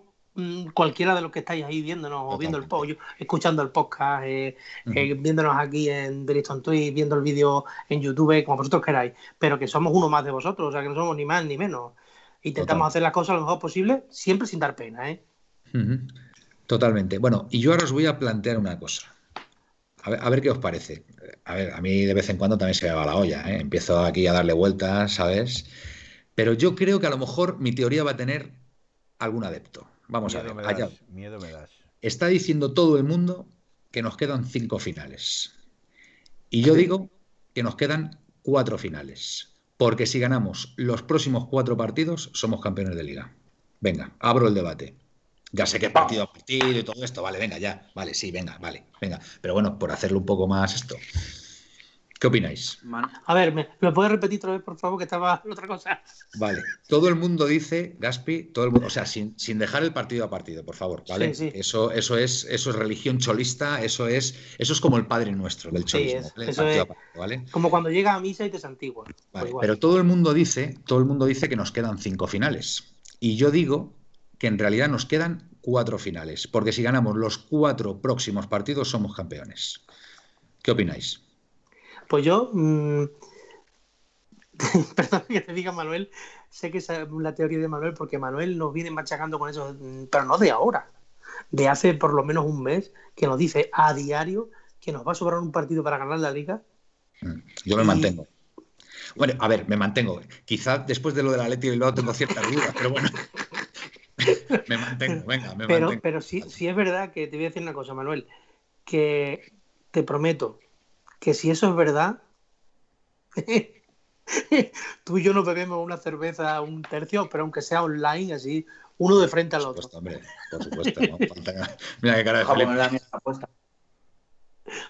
cualquiera de los que estáis ahí viéndonos o viendo el pollo, escuchando el podcast, eh, eh, viéndonos aquí en Briston Twitch, viendo el vídeo en YouTube, como vosotros queráis, pero que somos uno más de vosotros, o sea que no somos ni más ni menos. Intentamos hacer las cosas lo mejor posible, siempre sin dar pena, ¿eh? Totalmente. Bueno, y yo ahora os voy a plantear una cosa. A ver, qué os parece. A ver, a mí de vez en cuando también se me va la olla, ¿eh? Empiezo aquí a darle vueltas, ¿sabes? Pero yo creo que a lo mejor mi teoría va a tener algún adepto. Vamos a ver. allá. Miedo me das. Está diciendo todo el mundo que nos quedan cinco finales. Y yo digo que nos quedan cuatro finales. Porque si ganamos los próximos cuatro partidos, somos campeones de liga. Venga, abro el debate. Ya sé que es partido a partido y todo esto. Vale, venga, ya. Vale, sí, venga, vale, venga. Pero bueno, por hacerlo un poco más esto. ¿Qué opináis? A ver, ¿me, ¿me puedes repetir otra vez, por favor, que estaba en otra cosa? Vale. Todo el mundo dice, Gaspi, todo el mundo, o sea, sin, dejar el partido a partido, por favor, ¿vale? Sí, sí. Eso, eso, es, eso es religión cholista, eso es, eso es como el Padre Nuestro del cholismo. ¿vale? Como cuando llega a misa y te santigua. Vale, pero todo el mundo dice, todo el mundo dice que nos quedan cinco finales. Y yo digo que en realidad nos quedan cuatro finales, porque si ganamos los cuatro próximos partidos somos campeones. ¿Qué opináis? Pues yo, mm, perdón que te diga Manuel, sé que es la teoría de Manuel porque Manuel nos viene machacando con eso, mm, pero no de ahora, de hace por lo menos un mes, que nos dice a diario que nos va a sobrar un partido para ganar la liga. Mm, yo me mantengo. Bueno, a ver, me mantengo. Quizás después de lo de la Leti y luego tengo ciertas dudas, pero bueno. me mantengo, venga, me pero, mantengo. Pero sí, sí es verdad que te voy a decir una cosa, Manuel, que te prometo que si eso es verdad, tú y yo nos bebemos una cerveza un tercio, pero aunque sea online, así, uno de frente al otro. Hombre, por supuesto, Mira qué cara de Felipe.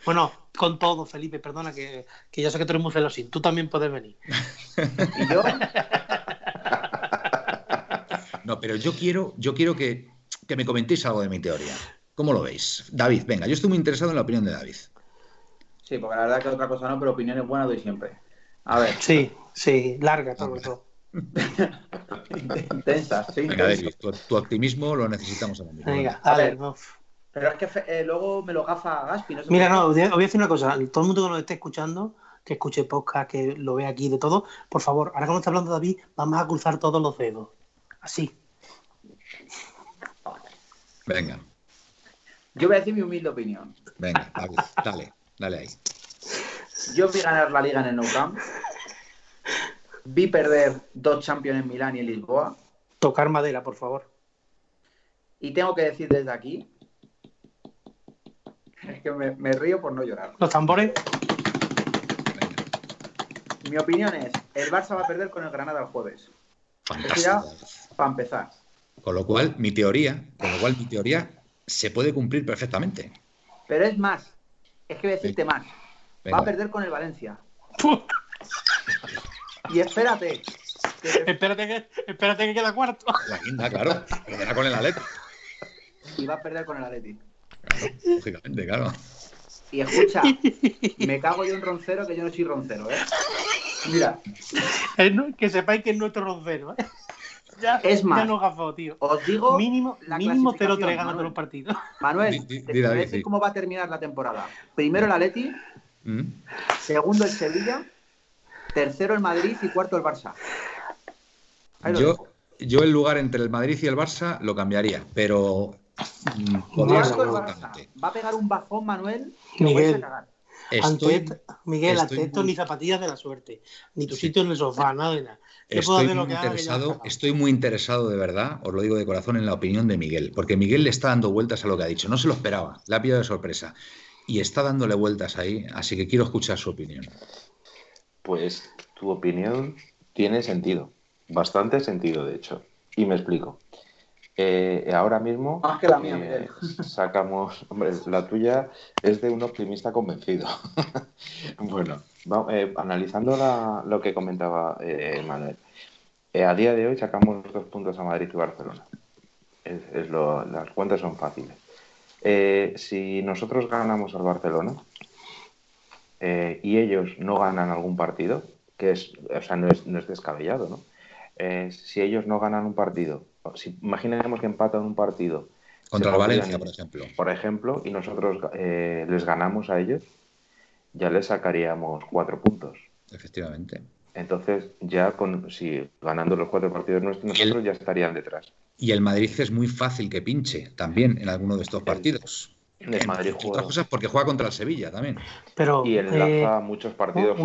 Bueno, con todo, Felipe, perdona que, que yo sé que tú eres muy celosín. Tú también puedes venir. ¿Y yo? No, pero yo quiero, yo quiero que, que me comentéis algo de mi teoría. ¿Cómo lo veis? David, venga, yo estoy muy interesado en la opinión de David. Sí, porque la verdad que otra cosa no, pero opiniones buenas doy siempre. A ver. Sí, sí, larga todo eso. Intensas, sí. Venga, tu, optimismo lo necesitamos mismo. Venga, a, ver. Pero es que eh, luego me lo gafa Gaspi. No Mira, no, os voy a decir una cosa. Todo el mundo que nos esté escuchando, que escuche podcast, que lo vea aquí de todo, por favor, ahora que nos está hablando David, vamos a cruzar todos los dedos. Así. Venga. Yo voy a decir mi humilde opinión. Venga, David, dale. Dale ahí. Yo vi ganar la liga en el Nou Camp. Vi perder dos Champions en Milán y en Lisboa. Tocar madera, por favor. Y tengo que decir desde aquí. Es que me, río por no llorar. ¿Los tambores? Mi opinión es: el Barça va a perder con el Granada el jueves. Fantástico. para empezar. Con lo cual, mi teoría, con lo cual mi teoría se puede cumplir perfectamente. Pero es más, es que voy a decirte más. Va a perder con el Valencia. y espérate. Espérate, que, espérate que queda cuarto. La quinta, claro. Perderá con el Atleti. Y va a perder con el Atleti. lógicamente, claro. Y escucha, me cago yo en roncero que yo no soy roncero, ¿eh? Mira. Que sepáis que es nuestro roncero, ¿eh? Es más, tío. os digo mínimo, mínimo 0-3 gana todos los partidos. Manuel, te voy a decir cómo va a terminar la temporada. Primero el Atleti, mm. segundo el Sevilla, tercero el Madrid y cuarto el Barça. Yo, yo el lugar entre el Madrid y el Barça lo cambiaría, pero mm, Va a pegar un bajón, Manuel, Miguel. Estoy, Miguel, esto ni zapatillas de la suerte, ni tu sitio en el sofá, nada de nada. Estoy muy, interesado, estoy muy interesado de verdad, os lo digo de corazón, en la opinión de Miguel, porque Miguel le está dando vueltas a lo que ha dicho. No se lo esperaba, le ha pillado de sorpresa y está dándole vueltas ahí, así que quiero escuchar su opinión. Pues tu opinión tiene sentido, bastante sentido de hecho, y me explico. Eh, ahora mismo Más que la mía, eh, sacamos, hombre, la tuya es de un optimista convencido. bueno, eh, analizando lo que comentaba Manuel, a día de hoy sacamos dos puntos a Madrid y Barcelona. Es, las cuentas son fáciles. si nosotros ganamos al Barcelona y ellos no ganan algún partido, que es, o sea, no es, no es descabellado, ¿no? si ellos no ganan un partido si imaginemos que empatan un partido contra el Valencia, por ejemplo. Por ejemplo, y nosotros eh, les ganamos a ellos, ya les sacaríamos cuatro puntos. Efectivamente. Entonces, ya con si ganando los cuatro partidos nuestros, nosotros ya estarían detrás. Y el Madrid es muy fácil que pinche también en alguno de estos partidos. El, Madrid juega. Otras cosas porque juega contra el Sevilla también. Pero, y enlaza eh, muchos partidos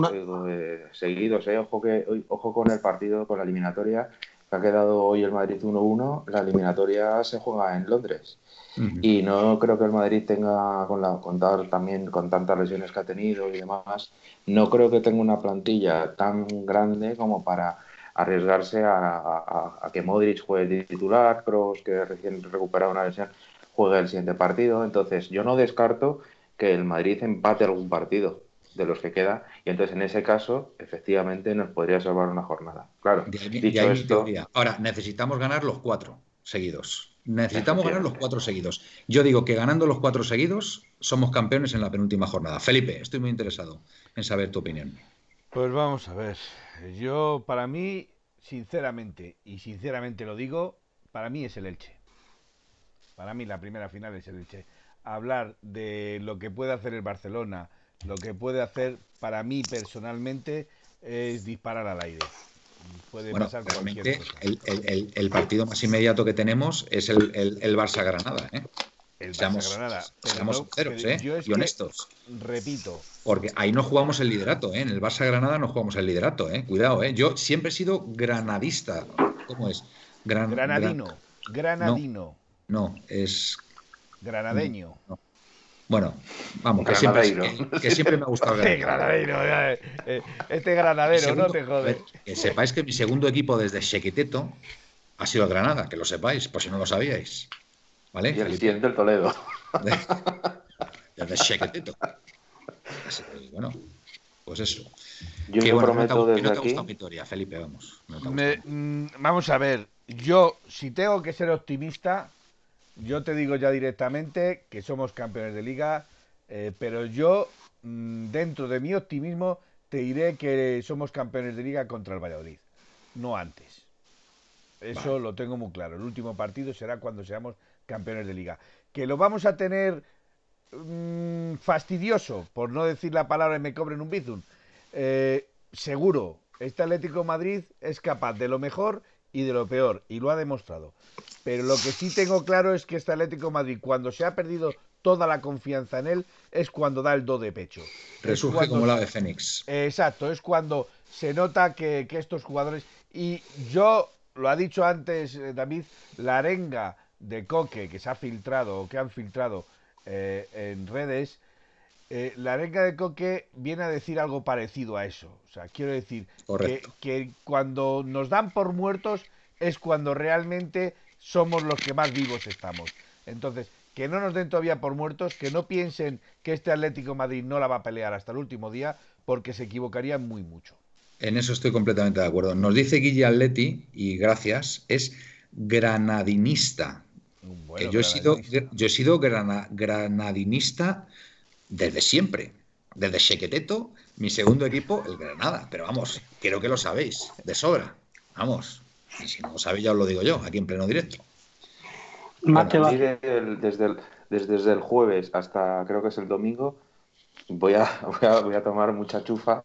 eh, seguidos. Ojo, que, ojo con el partido, con la eliminatoria ha quedado hoy el Madrid 1-1, la eliminatoria se juega en Londres. Y no creo que el Madrid tenga, con la, contar también con tantas lesiones que ha tenido y demás, no creo que tenga una plantilla tan grande como para arriesgarse a, que Modric juegue titular, Kroos, que recién recuperado una lesión, juegue el siguiente partido. Entonces, yo no descarto que el Madrid empate algún partido de los que queda y entonces en ese caso efectivamente nos podría salvar una jornada. Claro, Ahora, necesitamos ganar los cuatro seguidos. Necesitamos ganar los cuatro seguidos. Yo digo que ganando los cuatro seguidos somos campeones en la penúltima jornada. Felipe, estoy muy interesado en saber tu opinión. Pues vamos a ver. Yo, para mí, sinceramente, y sinceramente lo digo, para mí es el Elche. Para mí la primera final es el Elche. Hablar de lo que puede hacer el Barcelona, lo que puede hacer para mí personalmente es disparar al aire. Puede pasar realmente el, el, el, partido más inmediato que tenemos es el, el Barça-Granada. ¿eh? El. Seamos sinceros ¿eh? y honestos. repito. Porque ahí no jugamos el liderato. ¿eh? En el Barça-Granada no jugamos el liderato. ¿eh? Cuidado. ¿eh? Yo siempre he sido granadista. ¿Cómo es? granadino. Granadino. No, es. Granadeño. No. Bueno, vamos, que siempre, me ha gustado el granadero. Eh, eh, este granadero, no te jodes. Que sepáis que mi segundo equipo desde Chequiteto ha sido Granada, que lo sepáis, por si no lo sabíais. ¿Vale? Y el siguiente el Toledo. Desde Chequiteto. Bueno, pues eso. Yo me prometo desde no te aquí... Victoria, Felipe, vamos. Mm, vamos a ver, yo si tengo que ser optimista, yo te digo ya directamente que somos campeones de liga, eh, pero yo, mm, dentro de mi optimismo, te diré que somos campeones de liga contra el Valladolid, no antes. Eso lo tengo muy claro. El último partido será cuando seamos campeones de liga. Que lo vamos a tener mm, fastidioso, por no decir la palabra y me cobren un bizun. Eh, seguro, este Atlético Madrid es capaz de lo mejor y de lo peor, y lo ha demostrado. Pero lo que sí tengo claro es que este Atlético Madrid, cuando se ha perdido toda la confianza en él, es cuando da el do de pecho. Resurge como la de Fénix. exacto, es cuando se nota que, estos jugadores. Y yo, lo ha dicho antes eh, David, la arenga de Coque que se ha filtrado o que han filtrado eh, en redes, eh, la arenga de Coque viene a decir algo parecido a eso. O sea, quiero decir que, que, cuando nos dan por muertos es cuando realmente somos los que más vivos estamos. Entonces, que no nos den todavía por muertos, que no piensen que este Atlético Madrid no la va a pelear hasta el último día, porque se equivocarían muy mucho. En eso estoy completamente de acuerdo. Nos dice Guille Atleti, y gracias, es granadinista. que yo, he sido, yo he sido granadinista desde siempre. Desde Chequeteto, mi segundo equipo, el Granada. Pero vamos, quiero que lo sabéis, de sobra. Vamos. Y si no lo sabéis, ya os lo digo yo, aquí en pleno directo. desde, el, desde, el jueves hasta creo que es el domingo, voy a, voy a, tomar mucha chufa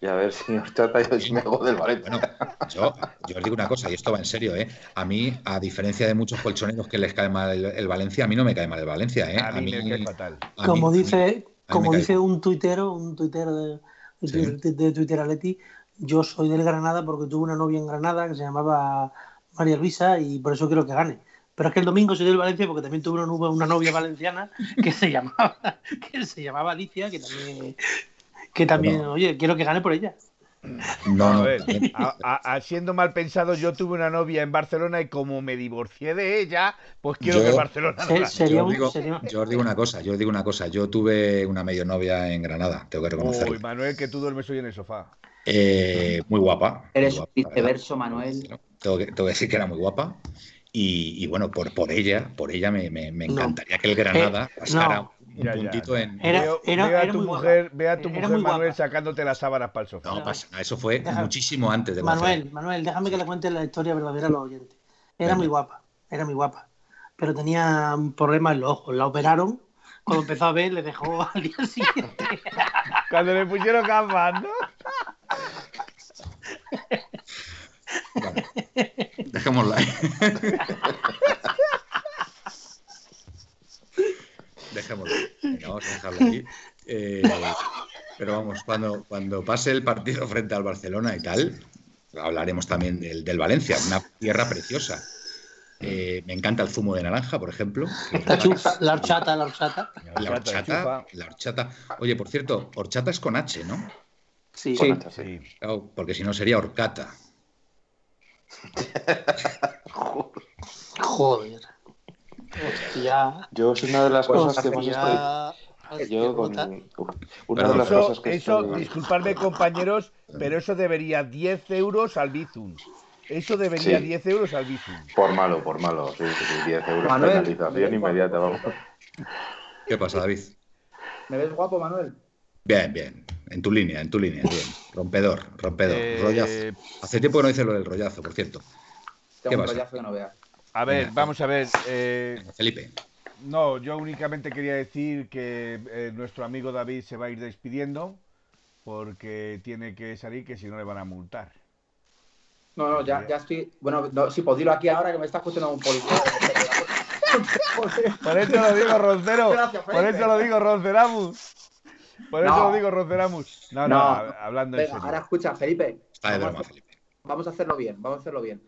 y a ver si os trata y os me hago del Valencia. Bueno, yo, os digo una cosa, y esto va en serio, ¿eh? A mí, a diferencia de muchos colchoneros que les cae mal el, Valencia, a mí no me cae mal el Valencia, ¿eh? A, mí, me fatal. como dice, como dice un tuitero, un tuitero de, de, Twitter Aleti, yo soy del Granada porque tuve una novia en Granada que se llamaba María Luisa y por eso quiero que gane. Pero es que el domingo soy del Valencia porque también tuve una, novia valenciana que se llamaba que se llamaba Alicia, que también, que también oye, quiero que gane por ella. No, a ver, siendo mal pensado, yo tuve una novia en Barcelona y como me divorcié de ella, pues quiero que Barcelona. yo, digo, yo, os digo una cosa, yo os digo una cosa. Yo tuve una medio novia en Granada, tengo que reconocerlo. Uy, Manuel, que tú duermes hoy en el sofá. Eh, muy guapa. Eres un viceverso, Manuel. Tengo que, tengo que decir que era muy guapa. Y, bueno, por, por ella, por ella me, me, encantaría que el Granada eh, pasara un puntito en. ve a tu mujer, ve a tu mujer Manuel, sacándote las sábanas para el sofá. No pasa nada, eso fue muchísimo antes de Manuel, Manuel, déjame que le cuente la historia verdadera a los oyentes. Era muy guapa, era muy guapa. Pero tenía un problema en los ojos. La operaron. Cuando empezó a ver, le dejó al día siguiente. Cuando le pusieron gafas, ¿no? Dejémoslo ahí. Dejémoslo. vamos a dejarlo ahí. Eh, pero vamos, cuando, cuando pase el partido frente al Barcelona y tal, hablaremos también del, del Valencia, una tierra preciosa. Eh, me encanta el zumo de naranja, por ejemplo. La horchata, la horchata. La horchata, la horchata. Oye, por cierto, horchata es con H, ¿no? Sí, sí. sí. porque si no sería horcata. Joder. Hostia. Yo es una de las cosas que más estoy... Yo con... Una de las eso, cosas que eso disculpadme compañeros, pero eso debería 10 euros al Bizum. Eso debería 10 euros al Bizum. Por malo, por malo. Sí, 10 euros Manuel, penalización inmediata, vamos. ¿Qué pasa, David? ¿Me ves guapo, Manuel? Bien, bien. En tu línea, en tu línea, bien. Rompedor, rompedor. Eh, rollazo. Hace tiempo que no hice lo del rollazo, por cierto. ¿Qué un rollazo que no veas. A ver, vamos a ver. Eh, Felipe. No, yo únicamente quería decir que eh, nuestro amigo David se va a ir despidiendo porque tiene que salir, que si no le van a multar. No, no, ya, ya estoy. Bueno, no, sí, pues dilo aquí ahora que me está escuchando un policía. por eso lo digo, Roncero. por eso lo digo, Ronceramus. Por eso lo digo, Roceramus. No, no, hablando Venga, Ahora escucha, Felipe. vamos, a, hacerlo bien, vamos a hacerlo bien.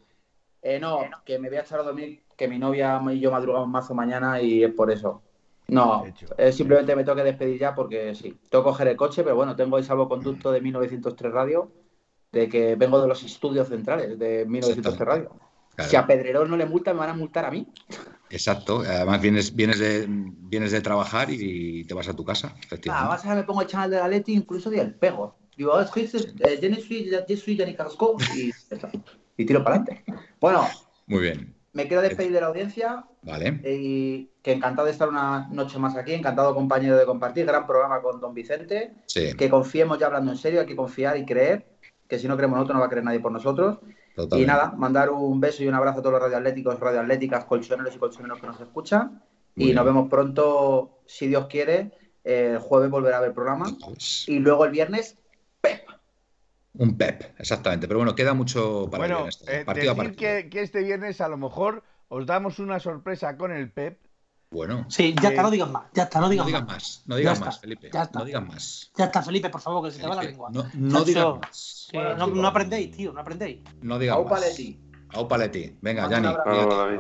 Eh, no, que me voy a echar a dormir, que mi novia y yo madrugamos mazo mañana y es por eso. No, simplemente me tengo que despedir ya porque sí, tengo que coger el coche, pero bueno, tengo el salvoconducto de 1903 Radio, de que vengo de los estudios centrales de 1903 Radio. Si a Pedrerol no le multan, me van a multar a mí. Exacto, además vienes, vienes, de, vienes de trabajar y te vas a tu casa, efectivamente. Ah, vas a me pongo el canal de la Leti, incluso del pego. Digo, es que y, y tiro para adelante. Bueno, muy bien. Me quiero despedir de la audiencia. Vale. Y que encantado de estar una noche más aquí, encantado compañero de compartir, gran programa con don Vicente. Sí. Que confiemos ya hablando en serio, hay que confiar y creer, que si no creemos nosotros no va a creer nadie por nosotros. Y nada, mandar un beso y un abrazo a todos los radioatléticos, radioatléticas, colchoneros y colchoneros que nos escuchan. y nos vemos pronto, si Dios quiere. El jueves volverá a ver programa. Y luego el viernes, PEP. Un PEP, exactamente. Pero bueno, queda mucho para bueno, eh, decir que, que este viernes a lo mejor os damos una sorpresa con el PEP bueno. Sí, ya está, no digas más. Ya está, no digas, más. No digas más, Felipe. Ya está. No digas más. Ya está, Felipe, por favor, que se te va la lengua. No, no digas más. no, aprendéis, tío, no aprendéis. No digas más. Paleti. Au Paleti. Venga, Yanni,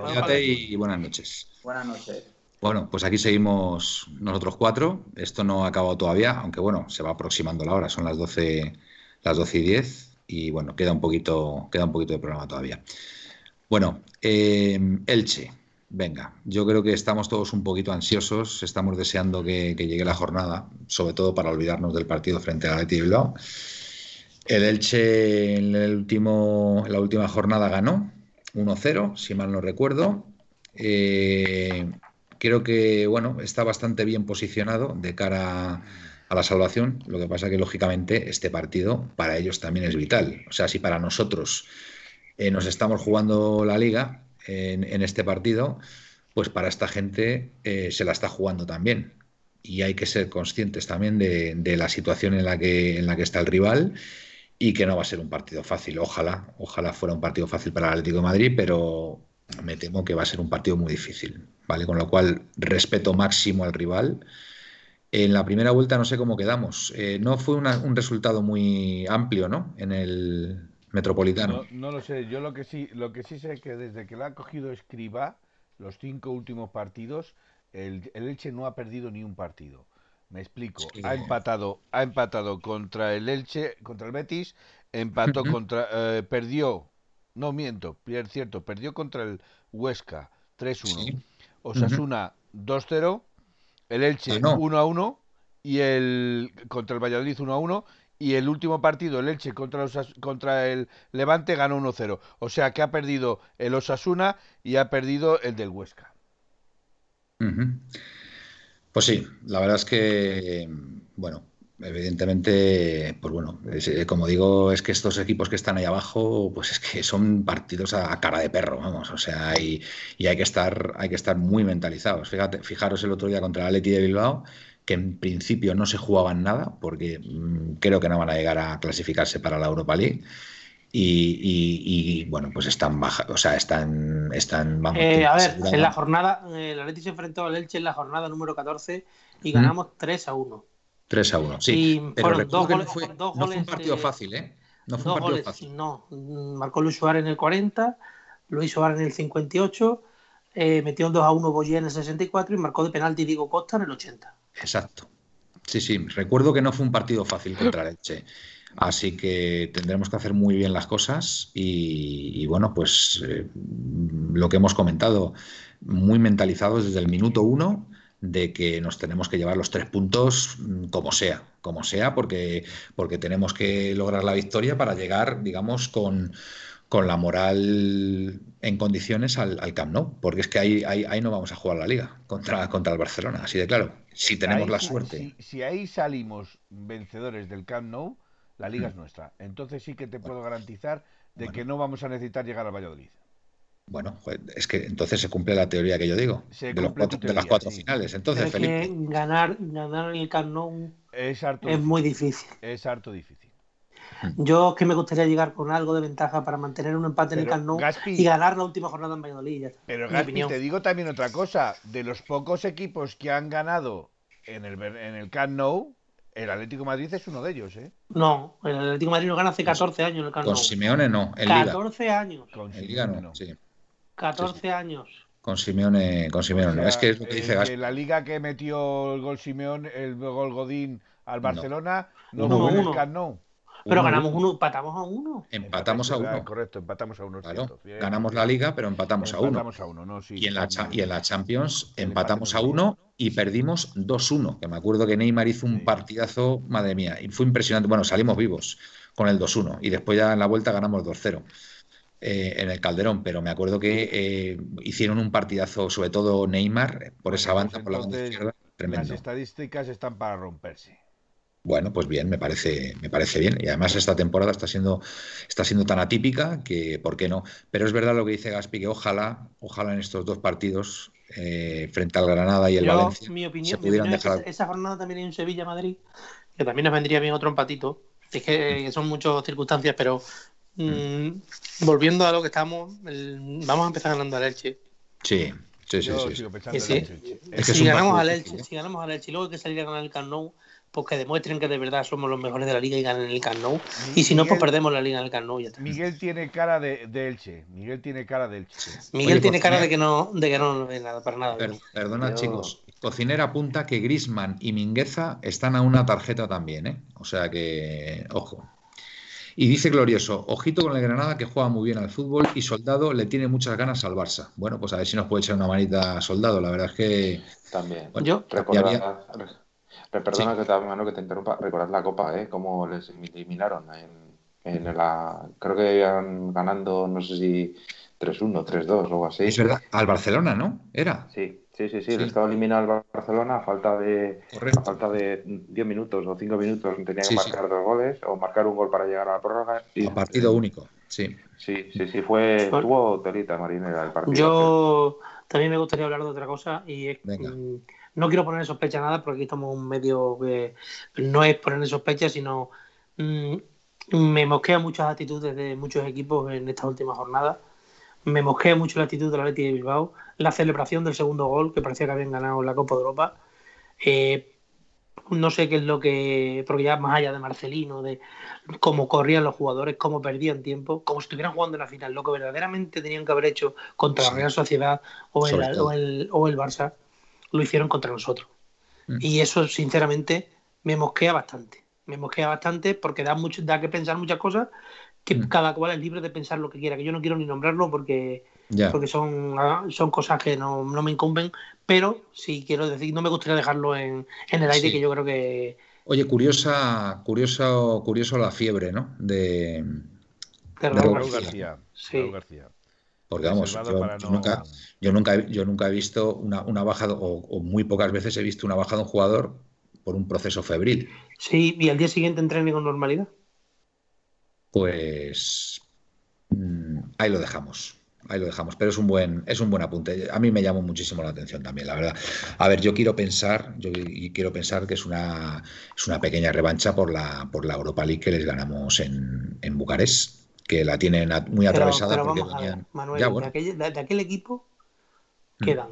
cuídate, y buenas noches. Buenas noches. Bueno, pues aquí seguimos nosotros cuatro. Esto no ha acabado todavía, aunque bueno, se va aproximando la hora, son las 12, las 12 y 10 y bueno, queda un poquito, queda un poquito de programa todavía. Bueno, eh, Elche. Venga, yo creo que estamos todos un poquito ansiosos, estamos deseando que, llegue la jornada, sobre todo para olvidarnos del partido frente a Leti Bilbao. El Elche en, la última jornada ganó 1-0, si mal no recuerdo. Eh, creo que bueno, está bastante bien posicionado de cara a la salvación. Lo que pasa que, lógicamente, este partido para ellos también es vital. O sea, si para nosotros eh, nos estamos jugando la liga, en, este partido, pues para esta gente eh, se la está jugando también. Y hay que ser conscientes también de, la situación en la, que, en la que está el rival y que no va a ser un partido fácil. Ojalá, ojalá fuera un partido fácil para el Atlético de Madrid, pero me temo que va a ser un partido muy difícil. ¿vale? Con lo cual, respeto máximo al rival. En la primera vuelta no sé cómo quedamos. Eh, no fue un resultado muy amplio, ¿no? En el, Metropolitano. No, lo sé, yo lo que sí, lo que sí sé es que desde que lo ha cogido Escriba, los cinco últimos partidos, el, el Elche no ha perdido ni un partido. Me explico. Ha empatado, ha empatado contra el Elche, contra el Betis, empató contra, eh, perdió, no miento, es cierto, perdió contra el Huesca 3-1. Osasuna 2-0, el Elche 1-1 y el contra el Valladolid 1-1 y el último partido, el Elche contra, el Levante, ganó 1-0. O sea que ha perdido el Osasuna y ha perdido el del Huesca. Pues sí, la verdad es que, bueno, evidentemente, pues bueno, eh, como digo, es que estos equipos que están ahí abajo, pues es que son partidos a, cara de perro, vamos, o sea, y, y, hay que estar, hay que estar muy mentalizados. Fíjate, fijaros el otro día contra el Atleti de Bilbao, que en principio no se jugaban nada, porque mm, creo que no van a llegar a clasificarse para la Europa League. Y, bueno, pues están baja, o sea, están, están vamos, eh, a ver, en la jornada, el Atleti se enfrentó al Elche en la jornada número 14 y ganamos 3 a 1. 3 a 1, sí. pero dos goles, no fue, no fue un partido fácil, ¿eh? No fue un partido fácil. No, marcó Luis Suárez en el 40, Luis Suárez en el 58, eh, metió un 2 a 1 Boyer en el 64 y marcó de penalti Diego Costa en el 80. Exacto. Sí, sí, recuerdo que no fue un partido fácil contra el Elche. Así que tendremos que hacer muy bien las cosas y, bueno, pues eh, lo que hemos comentado, muy mentalizados desde el minuto uno de que nos tenemos que llevar los tres puntos mm, como sea, como sea, porque, porque tenemos que lograr la victoria para llegar, digamos, con, con la moral en condiciones al, al, Camp Nou, porque es que ahí, ahí, no vamos a jugar la liga contra, contra el Barcelona, así de claro, si tenemos la suerte. Si, ahí salimos vencedores del Camp Nou, la liga es mm. nuestra. Entonces sí que te puedo garantizar de que no vamos a necesitar llegar al Valladolid. Bueno, es que entonces se cumple la teoría que yo digo, de, las cuatro finales. Entonces, Felipe. ganar, ganar el Camp Nou es, es muy difícil. Es harto difícil. Yo es que me gustaría llegar con algo de ventaja para mantener un empate en el Camp Nou y ganar la última jornada en Valladolid. Pero Gaspi, te digo también otra cosa. De los pocos equipos que han ganado en el, en el Camp Nou, el Atlético Madrid es uno de ellos, ¿eh? No, el Atlético Madrid no gana hace 14 años en el Camp Nou. Con Simeone no, en 14 años. Con en Liga no, sí. 14 años. Con Simeone, con Simeone. es que es lo que dice Gaspi. La liga que metió el gol Simeone, el gol Godín al Barcelona, no, no fue en Pero ganamos uno, empatamos a uno. Empatamos a uno. Correcto, empatamos a uno. Claro, ganamos la liga, pero empatamos, a uno. A uno ¿no? y, en la, y en la Champions empatamos a uno y perdimos 2-1. Que me acuerdo que Neymar hizo un partidazo, madre mía, y fue impresionante. Bueno, salimos vivos con el 2-1 y después ya en la vuelta ganamos 2-0. Eh, en el Calderón, pero me acuerdo que eh, hicieron un partidazo, sobre todo Neymar, por esa banda, por la banda izquierda, tremendo. Las estadísticas están para romperse. Bueno, pues bien, me parece, me parece bien. Y además esta temporada está siendo, está siendo tan atípica que, ¿por qué no? Pero es verdad lo que dice Gaspi, que ojalá, ojalá en estos dos partidos, eh, frente al Granada y el Valencia, mi opinión, se pudieran dejar... esa jornada también hay un Sevilla-Madrid, que también nos vendría bien otro empatito. Es que son muchas circunstancias, pero mm, mm. volviendo a lo que estamos, vamos a empezar ganando al Elche. Sí, sí, sí. sí, si, ganamos al Elche, si ganamos al Elche y luego hay que salir a ganar el Camp pues que demuestren que de verdad somos los mejores de la liga y ganen el Camp Y si no, pues perdemos la liga en el Camp Miguel tiene cara de, Elche. Miguel tiene cara de Elche. Miguel tiene cara de que no, de que no ve nada, para nada. perdona, chicos. Cocinera apunta que Grisman y Mingueza están a una tarjeta también, ¿eh? O sea que, ojo. Y dice Glorioso, ojito con el Granada que juega muy bien al fútbol y Soldado le tiene muchas ganas al Barça. Bueno, pues a ver si nos puede echar una manita Soldado. La verdad es que... También. Yo, Perdona que, te, que te interrumpa. Recordad la Copa, ¿eh? Cómo les eliminaron en, la... Creo que iban ganando, no sé si 3-1, 3-2 o algo así. Es verdad, al Barcelona, ¿no? Era. Sí, sí, sí, sí. El estado eliminado al Barcelona a falta de, falta de 10 minutos o 5 minutos. Tenía que marcar dos goles o marcar un gol para llegar a la prórroga. Y, a partido único, sí. Sí, sí, sí. Fue, tuvo telita marinera el partido. Yo también me gustaría hablar de otra cosa y es... Venga. No quiero poner en sospecha nada porque aquí estamos un medio que no es poner en sospecha, sino mm, me mosquea muchas actitudes de muchos equipos en esta última jornada. Me mosquea mucho la actitud de la Leti de Bilbao, la celebración del segundo gol, que parecía que habían ganado la Copa de Europa. Eh, no sé qué es lo que, porque ya más allá de Marcelino, de cómo corrían los jugadores, cómo perdían tiempo, como si estuvieran jugando en la final, lo que verdaderamente tenían que haber hecho contra la Real Sociedad o o el, o el Barça, lo hicieron contra nosotros. Mm. Y eso, sinceramente, me mosquea bastante. me mosquea bastante porque da mucho, da que pensar muchas cosas, que mm. cada cual es libre de pensar lo que quiera, que yo no quiero ni nombrarlo porque, porque son, ah, son cosas que no, me incumben, pero sí quiero decir, no me gustaría dejarlo en, el aire, que yo creo que... Oye, curiosa, curioso, curioso la fiebre, ¿no? De, Raúl, García. Sí. García. Porque vamos, yo, nunca, yo, nunca, yo nunca he visto una, una bajada, o, muy pocas veces he visto una bajada de un jugador por un proceso febril. Sí, y al día siguiente entrené con normalidad. Pues mm, ahí lo dejamos. Ahí lo dejamos, pero es un buen, es un buen apunte. A mí me llamó muchísimo la atención también, la verdad. A ver, yo quiero pensar, yo quiero pensar que es una, es una pequeña revancha por la, por la Europa League que les ganamos en, en Bucarest, que la tienen muy atravesada. Pero, vamos a ver, Manuel, de, aquel, equipo mm. quedan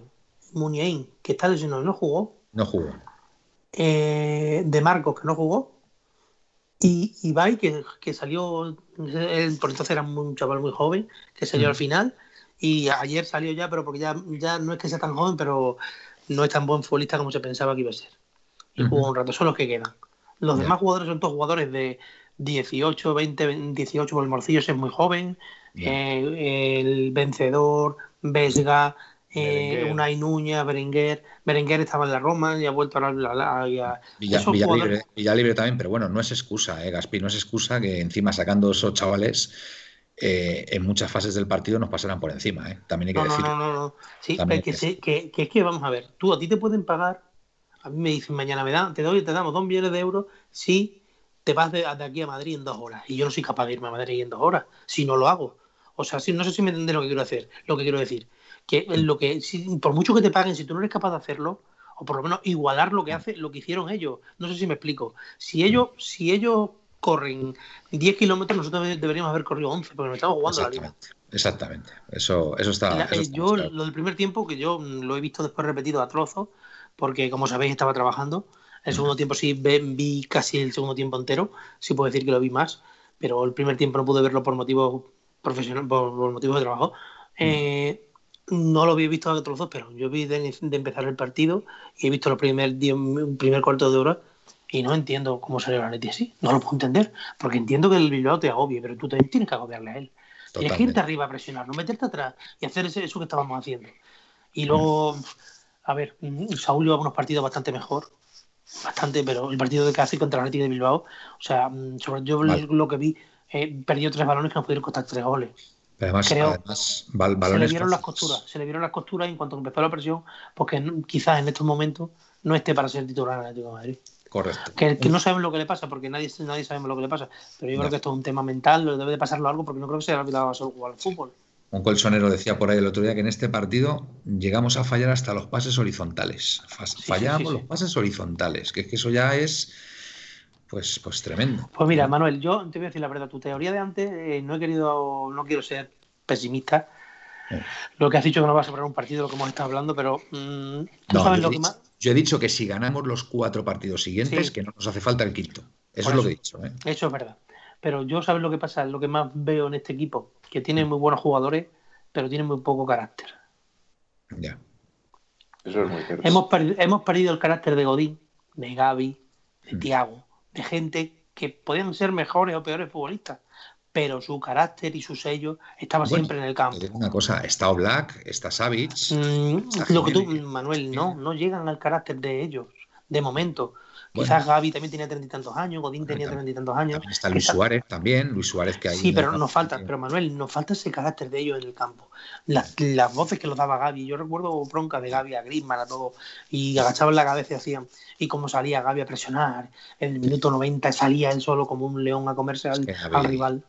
Muniain, que está lesionado, no jugó. No jugó. Eh, de Marcos, que no jugó, y Ibai, que, que salió, por entonces era un chaval muy joven, que salió al final, y ayer salió ya, pero porque ya, ya no es que sea tan joven, pero no es tan buen futbolista como se pensaba que iba a ser. Y jugó un rato, son los que quedan. Los demás jugadores son todos jugadores de 18, 20, 18, por el Morcillo es muy joven, eh, el vencedor, Vesga, eh, una Inuña, Berenguer. Berenguer estaba en la Roma y ha vuelto a la. Villa, libre, también, pero bueno, no es excusa, ¿eh, Gaspi? No es excusa que encima sacando esos chavales. Eh, en muchas fases del partido nos pasarán por encima, ¿eh? También hay que decir. No, no, no, Sí, que, que, que, vamos a ver, tú a ti te pueden pagar, a mí me dicen mañana me dan, te doy, te damos dos millones de euros si te vas de, aquí a Madrid en dos horas. Y yo no soy capaz de irme a Madrid en dos horas, si no lo hago. O sea, si, no sé si me entiendes lo que quiero hacer, lo que quiero decir que lo que por mucho que te paguen, si tú no eres capaz de hacerlo, o por lo menos igualar lo que hace, lo que hicieron ellos. No sé si me explico. Si ellos, si ellos corren 10 kilómetros, nosotros deberíamos haber corrido 11, porque nos estamos jugando la liga. Exactamente, eso, eso está. Eh, yo, lo del primer tiempo, que yo lo he visto después repetido a trozos, porque como sabéis, estaba trabajando. El segundo tiempo sí vi casi el segundo tiempo entero, sí puedo decir que lo vi más, pero el primer tiempo no pude verlo por motivos profesionales, por, motivos de trabajo. Eh, no lo había visto a trozos, pero yo vi de, empezar el partido y he visto el primer, primer cuarto de hora y no entiendo cómo salió la Leti así. No lo puedo entender, porque entiendo que el Bilbao te agobie, pero tú también tienes que agobiarle a él. Tienes que irte arriba a presionar, no meterte atrás y hacer eso que estábamos haciendo. Y luego, a ver, Saúl lleva unos partidos bastante mejor, bastante, pero el partido de casi contra el Leti de Bilbao, o sea, sobre yo lo que vi, eh, perdió tres balones que nos pudieron costar tres goles además, se le vieron las costuras, se le vieron las costuras en cuanto empezó la presión, porque quizás en estos momentos no esté para ser titular en Atlético de Madrid. Correcto. Que, no sabemos lo que le pasa, porque nadie, nadie sabemos lo que le pasa. Pero yo creo que esto es un tema mental, debe de pasarlo algo, porque no creo que se haya olvidado a solo jugar al fútbol. Un colchonero decía por ahí el otro día que en este partido llegamos a fallar hasta los pases horizontales. Fallamos los pases horizontales, que es que eso ya es pues, pues tremendo. Pues mira, Manuel, yo te voy a decir la verdad, tu teoría de antes, eh, no he querido, no quiero ser pesimista. Lo que has dicho que no vas a sobrar un partido, lo que hemos estado hablando, pero mm, sabes lo que más? Yo he dicho que si ganamos los cuatro partidos siguientes, que no nos hace falta el quinto. Eso es lo que he dicho. ¿eh? Eso es verdad. Pero yo sabes lo que pasa, lo que más veo en este equipo, que tiene muy buenos jugadores, pero tiene muy poco carácter. Ya. Eso es muy cierto. Hemos, hemos perdido el carácter de Godín, de Gaby, de mm. Tiago de gente que podían ser mejores o peores futbolistas, pero su carácter y su sello estaba siempre en el campo. Una cosa, está Black, está Savic. Mm, lo que tú, Manuel, no, no llegan al carácter de ellos, de momento. Quizás Gaby también tenía treinta y tantos años, Godín tenía treinta y tantos años. está Luis Suárez también, Luis Suárez que hay. Sí, pero nos falta, pero Manuel, nos falta ese carácter de ellos en el campo. Las, voces que los daba Gaby, yo recuerdo bronca de Gaby a Griezmann, a todo, y agachaban la cabeza y hacían, y cómo salía Gaby a presionar, en el minuto 90 salía él solo como un león a comerse al, rival.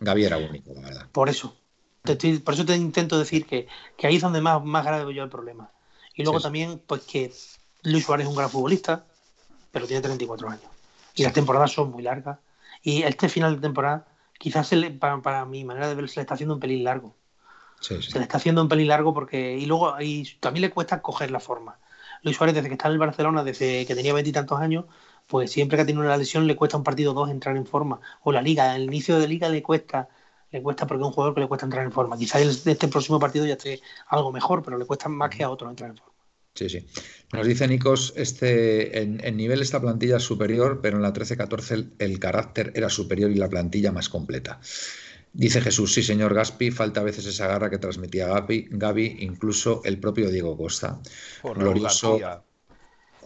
Gaby era único, la verdad. Por eso, por eso te intento decir que, ahí es donde más, más grave veo yo el problema. Y luego también, pues que Luis Suárez es un gran futbolista, pero tiene 34 años. Y las temporadas son muy largas. Y este final de temporada, quizás para, mi manera de ver, se le está haciendo un pelín largo. Se le está haciendo un pelín largo porque. Y luego y también le cuesta coger la forma. Luis Suárez, desde que está en el Barcelona, desde que tenía veintitantos años, pues siempre que ha tenido una lesión le cuesta un partido o dos entrar en forma. O la liga, el inicio de liga le cuesta, le cuesta porque es un jugador que le cuesta entrar en forma. Quizás este próximo partido ya esté algo mejor, pero le cuesta más que a otros entrar en forma. Sí, sí. Nos dice Nicos, este, en, nivel esta plantilla es superior, pero en la 13-14 el, carácter era superior y la plantilla más completa. Dice Jesús, sí señor Gaspi, falta a veces esa garra que transmitía Gabi, Gaby incluso el propio Diego Costa. Glorioso,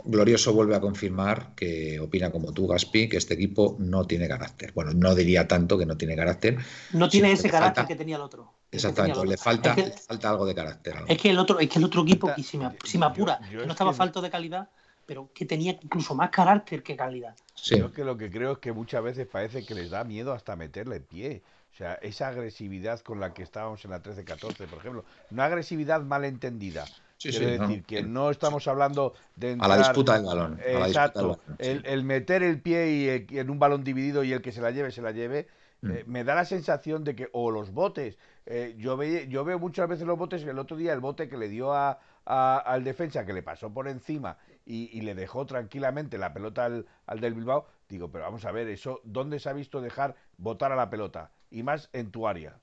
Glorioso vuelve a confirmar que opina como tú, Gaspi, que este equipo no tiene carácter. Bueno, no diría tanto que no tiene carácter. No tiene ese carácter que tenía el otro. Exactamente, le falta, falta algo de carácter. Es que el otro, es que el otro equipo, y si me, apura, que no estaba falto de calidad, pero que tenía incluso más carácter que calidad. Sí. Yo que lo que creo es que muchas veces parece que les da miedo hasta meterle pie. O sea, esa agresividad con la que estábamos en la 13-14, por ejemplo, una agresividad malentendida Sí, decir que no estamos hablando de a la disputa del balón. Exacto. el, meter el pie y, en un balón dividido y el que se la lleve, se la lleve. Mm. Eh, me da la sensación de que, o los botes, eh, yo, ve, yo veo muchas veces los botes, el otro día el bote que le dio a, al defensa, que le pasó por encima y, le dejó tranquilamente la pelota al, al, del Bilbao, digo, pero vamos a ver, eso, ¿dónde se ha visto dejar botar a la pelota? Y más en tu área.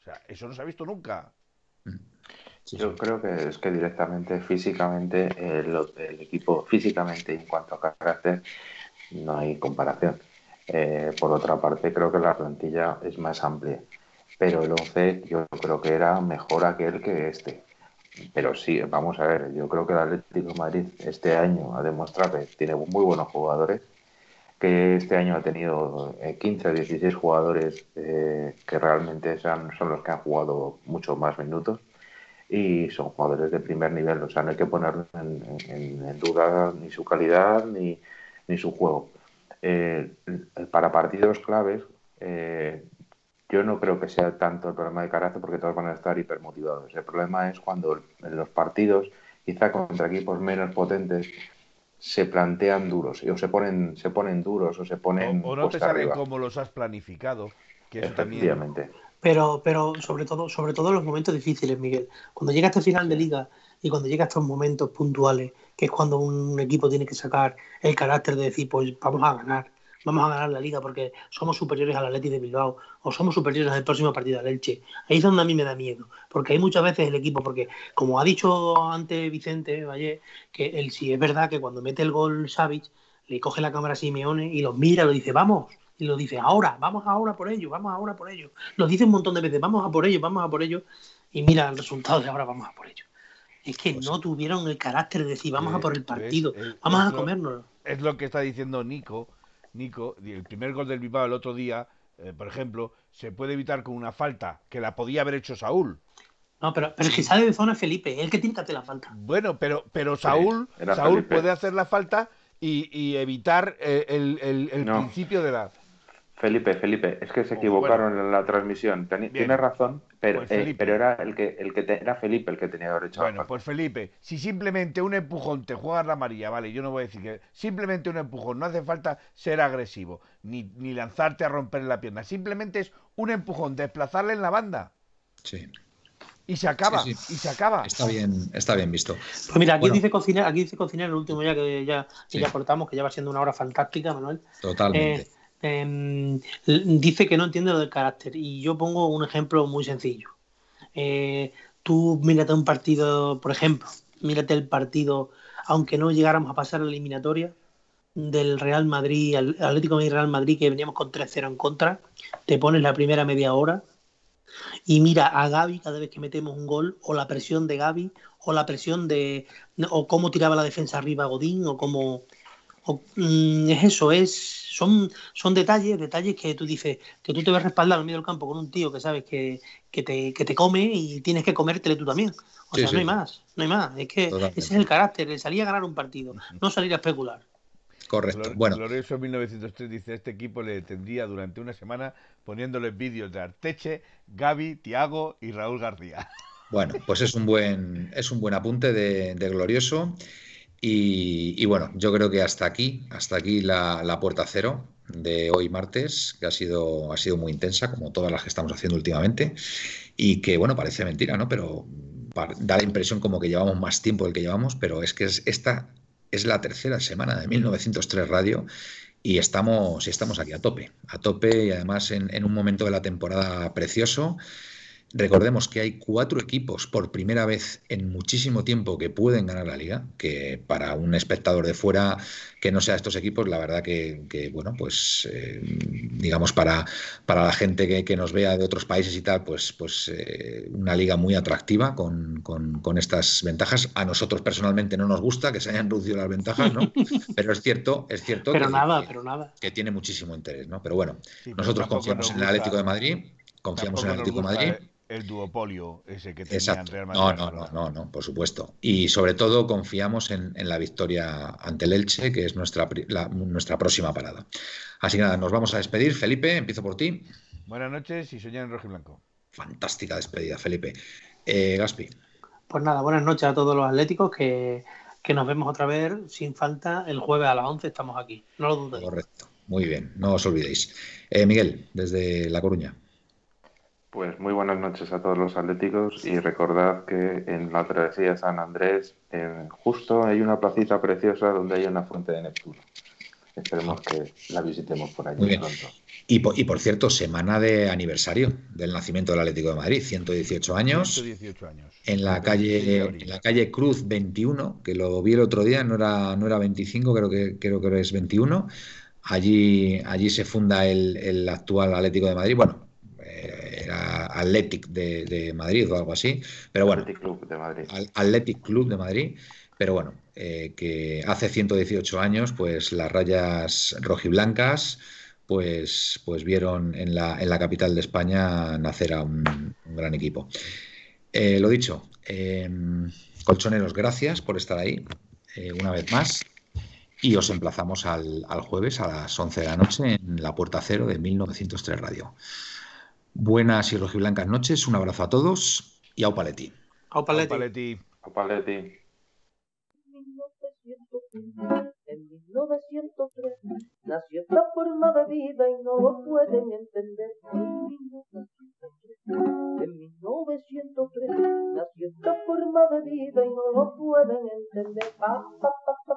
O sea, eso no se ha visto nunca. Mm. Yo creo que es que directamente, físicamente, el, equipo, físicamente en cuanto a carácter, no hay comparación. Eh, por otra parte, creo que la plantilla es más amplia, pero el 11 yo creo que era mejor aquel que este. Pero sí, vamos a ver, yo creo que el Atlético Madrid este año ha demostrado que tiene muy buenos jugadores, que este año ha tenido 15 o 16 jugadores eh, que realmente son, los que han jugado muchos más minutos y son jugadores de primer nivel, o sea, no hay que poner en, duda ni su calidad ni, ni su juego. Eh, para partidos claves, eh, yo no creo que sea tanto el problema de carácter porque todos van a estar hipermotivados. El problema es cuando en los partidos, quizá contra equipos menos potentes, se plantean duros o se ponen, se ponen duros o se ponen. O, no te salen como los has planificado. Que Efectivamente. Pero, pero sobre todo, sobre todo en los momentos difíciles, Miguel. Cuando llega este final de liga y cuando llega estos momentos puntuales, que es cuando un equipo tiene que sacar el carácter de decir, pues vamos a ganar, vamos a ganar la liga porque somos superiores al Atleti de Bilbao o somos superiores al próximo partido al Elche. Ahí es donde a mí me da miedo, porque hay muchas veces el equipo, porque como ha dicho antes Vicente Valle, que él sí es verdad que cuando mete el gol Savic, le coge la cámara a Simeone y lo mira, lo dice, vamos, y lo dice ahora, vamos ahora por ello, vamos ahora por ello. Lo dice un montón de veces, vamos a por ello, vamos a por ello. Y mira el resultado de ahora, vamos a por ello. Es que pues no tuvieron el carácter de decir, vamos a por el partido, vamos a comérnoslo. Es lo que está diciendo Nico. Nico, el primer gol del Bilbao el otro día, eh, por ejemplo, se puede evitar con una falta que la podía haber hecho Saúl. No, pero, pero es que sale de zona Felipe, el que tiene que hacer la falta. Bueno, pero, pero Saúl, Saúl puede hacer la falta y, evitar eh, el, principio de la. Felipe, Felipe, es que se equivocaron en la transmisión. Tiene razón, pero, pues eh, pero era el que, el que era Felipe el que tenía derecho Bueno, pues Felipe, si simplemente un empujón te juegas la amarilla, vale, yo no voy a decir que simplemente un empujón, no hace falta ser agresivo, ni, ni lanzarte a romper la pierna, simplemente es un empujón, desplazarle en la banda. Sí. Y se acaba, y se acaba. Está bien, está bien visto. Pues mira, aquí dice cocinar, aquí dice cocinar el último ya que ya, que ya cortamos, que ya va siendo una hora fantástica, Manuel. Totalmente. Eh, Em, dice que no entiende lo del carácter y yo pongo un ejemplo muy sencillo. Eh, tú mírate un partido, por ejemplo, mírate el partido, aunque no llegáramos a pasar la eliminatoria del Real Madrid, al Atlético de Real Madrid, que veníamos con 3-0 en contra, te pones la primera media hora y mira a Gaby cada vez que metemos un gol, o la presión de Gaby, o la presión de, o cómo tiraba la defensa arriba Godín, o cómo, Mm, es eso, es son, son detalles, detalles que tú dices, que tú te ves respaldado en medio del campo con un tío que sabes que, que, te, que te come y tienes que comértele tú también. O sea, no hay más, no hay más. Es que ese es el carácter, el salir a ganar un partido, no salir a especular. Correcto. bueno. Glorioso 1903 dice, este equipo le tendría durante una semana poniéndole vídeos de Arteche, Gaby, Tiago y Raúl García. Bueno, pues es un buen, es un buen apunte de, de Glorioso. Y, bueno, yo creo que hasta aquí, hasta aquí la, puerta cero de hoy martes, que ha sido, ha sido muy intensa, como todas las que estamos haciendo últimamente, y que bueno, parece mentira, ¿no? Pero da la impresión como que llevamos más tiempo del que llevamos, pero es que esta es la tercera semana de 1903 Radio y estamos, y estamos aquí a tope, a tope y además en un momento de la temporada precioso Recordemos que hay cuatro equipos por primera vez en muchísimo tiempo que pueden ganar la liga, que para un espectador de fuera que no sea estos equipos, la verdad que, bueno, pues eh, digamos para, para la gente que, nos vea de otros países y tal, pues, pues eh, una liga muy atractiva con, con, estas ventajas. A nosotros personalmente no nos gusta que se hayan reducido las ventajas, ¿no? Pero es cierto, es cierto pero que, nada, pero nada. que tiene muchísimo interés, ¿no? Pero bueno, nosotros confiamos en el Atlético de Madrid, confiamos en el Atlético de Madrid el duopolio ese que tenía Exacto. Real Madrid. No, no, no, no, no, por supuesto. Y sobre todo confiamos en, la victoria ante el Elche, que es nuestra, nuestra próxima parada. Así que nada, nos vamos a despedir. Felipe, empiezo por ti. Buenas noches y soñar en rojo y blanco. Fantástica despedida, Felipe. Eh, Gaspi. Pues nada, buenas noches a todos los atléticos que, nos vemos otra vez sin falta el jueves a las 11 estamos aquí. No lo dudéis. Correcto. Muy bien, no os olvidéis. Eh, Miguel, desde La Coruña. Pues muy buenas noches a todos los atléticos y recordad que en la travesía de San Andrés, justo hay una placita preciosa donde hay una fuente de Neptuno. Esperemos que la visitemos por allí pronto. Y por, y por, cierto, semana de aniversario del nacimiento del Atlético de Madrid, 118 años. 118 años. En la calle, en la calle Cruz 21, que lo vi el otro día, no era, no era 25, creo que, creo que es 21. Allí, allí se funda el, el actual Atlético de Madrid. Bueno, era Athletic de, Madrid o algo así, pero bueno, Athletic Club de Madrid. Athletic Club de Madrid, pero bueno, eh, que hace 118 años, pues las rayas rojiblancas, pues, pues vieron en la, en la capital de España nacer a un, gran equipo. Eh, lo dicho, em, colchoneros, gracias por estar ahí eh, una vez más. Y os emplazamos al, al, jueves a las 11 de la noche en la Puerta Cero de 1903 Radio. Buenas y rojiblancas noches, un abrazo a todos y au paletti. Au paletti. Paletti. 1903, en 1903 nació esta forma de vida y no lo pueden entender. En 1903, en 1903 nació esta forma de vida y no lo pueden entender. Pa, pa, pa,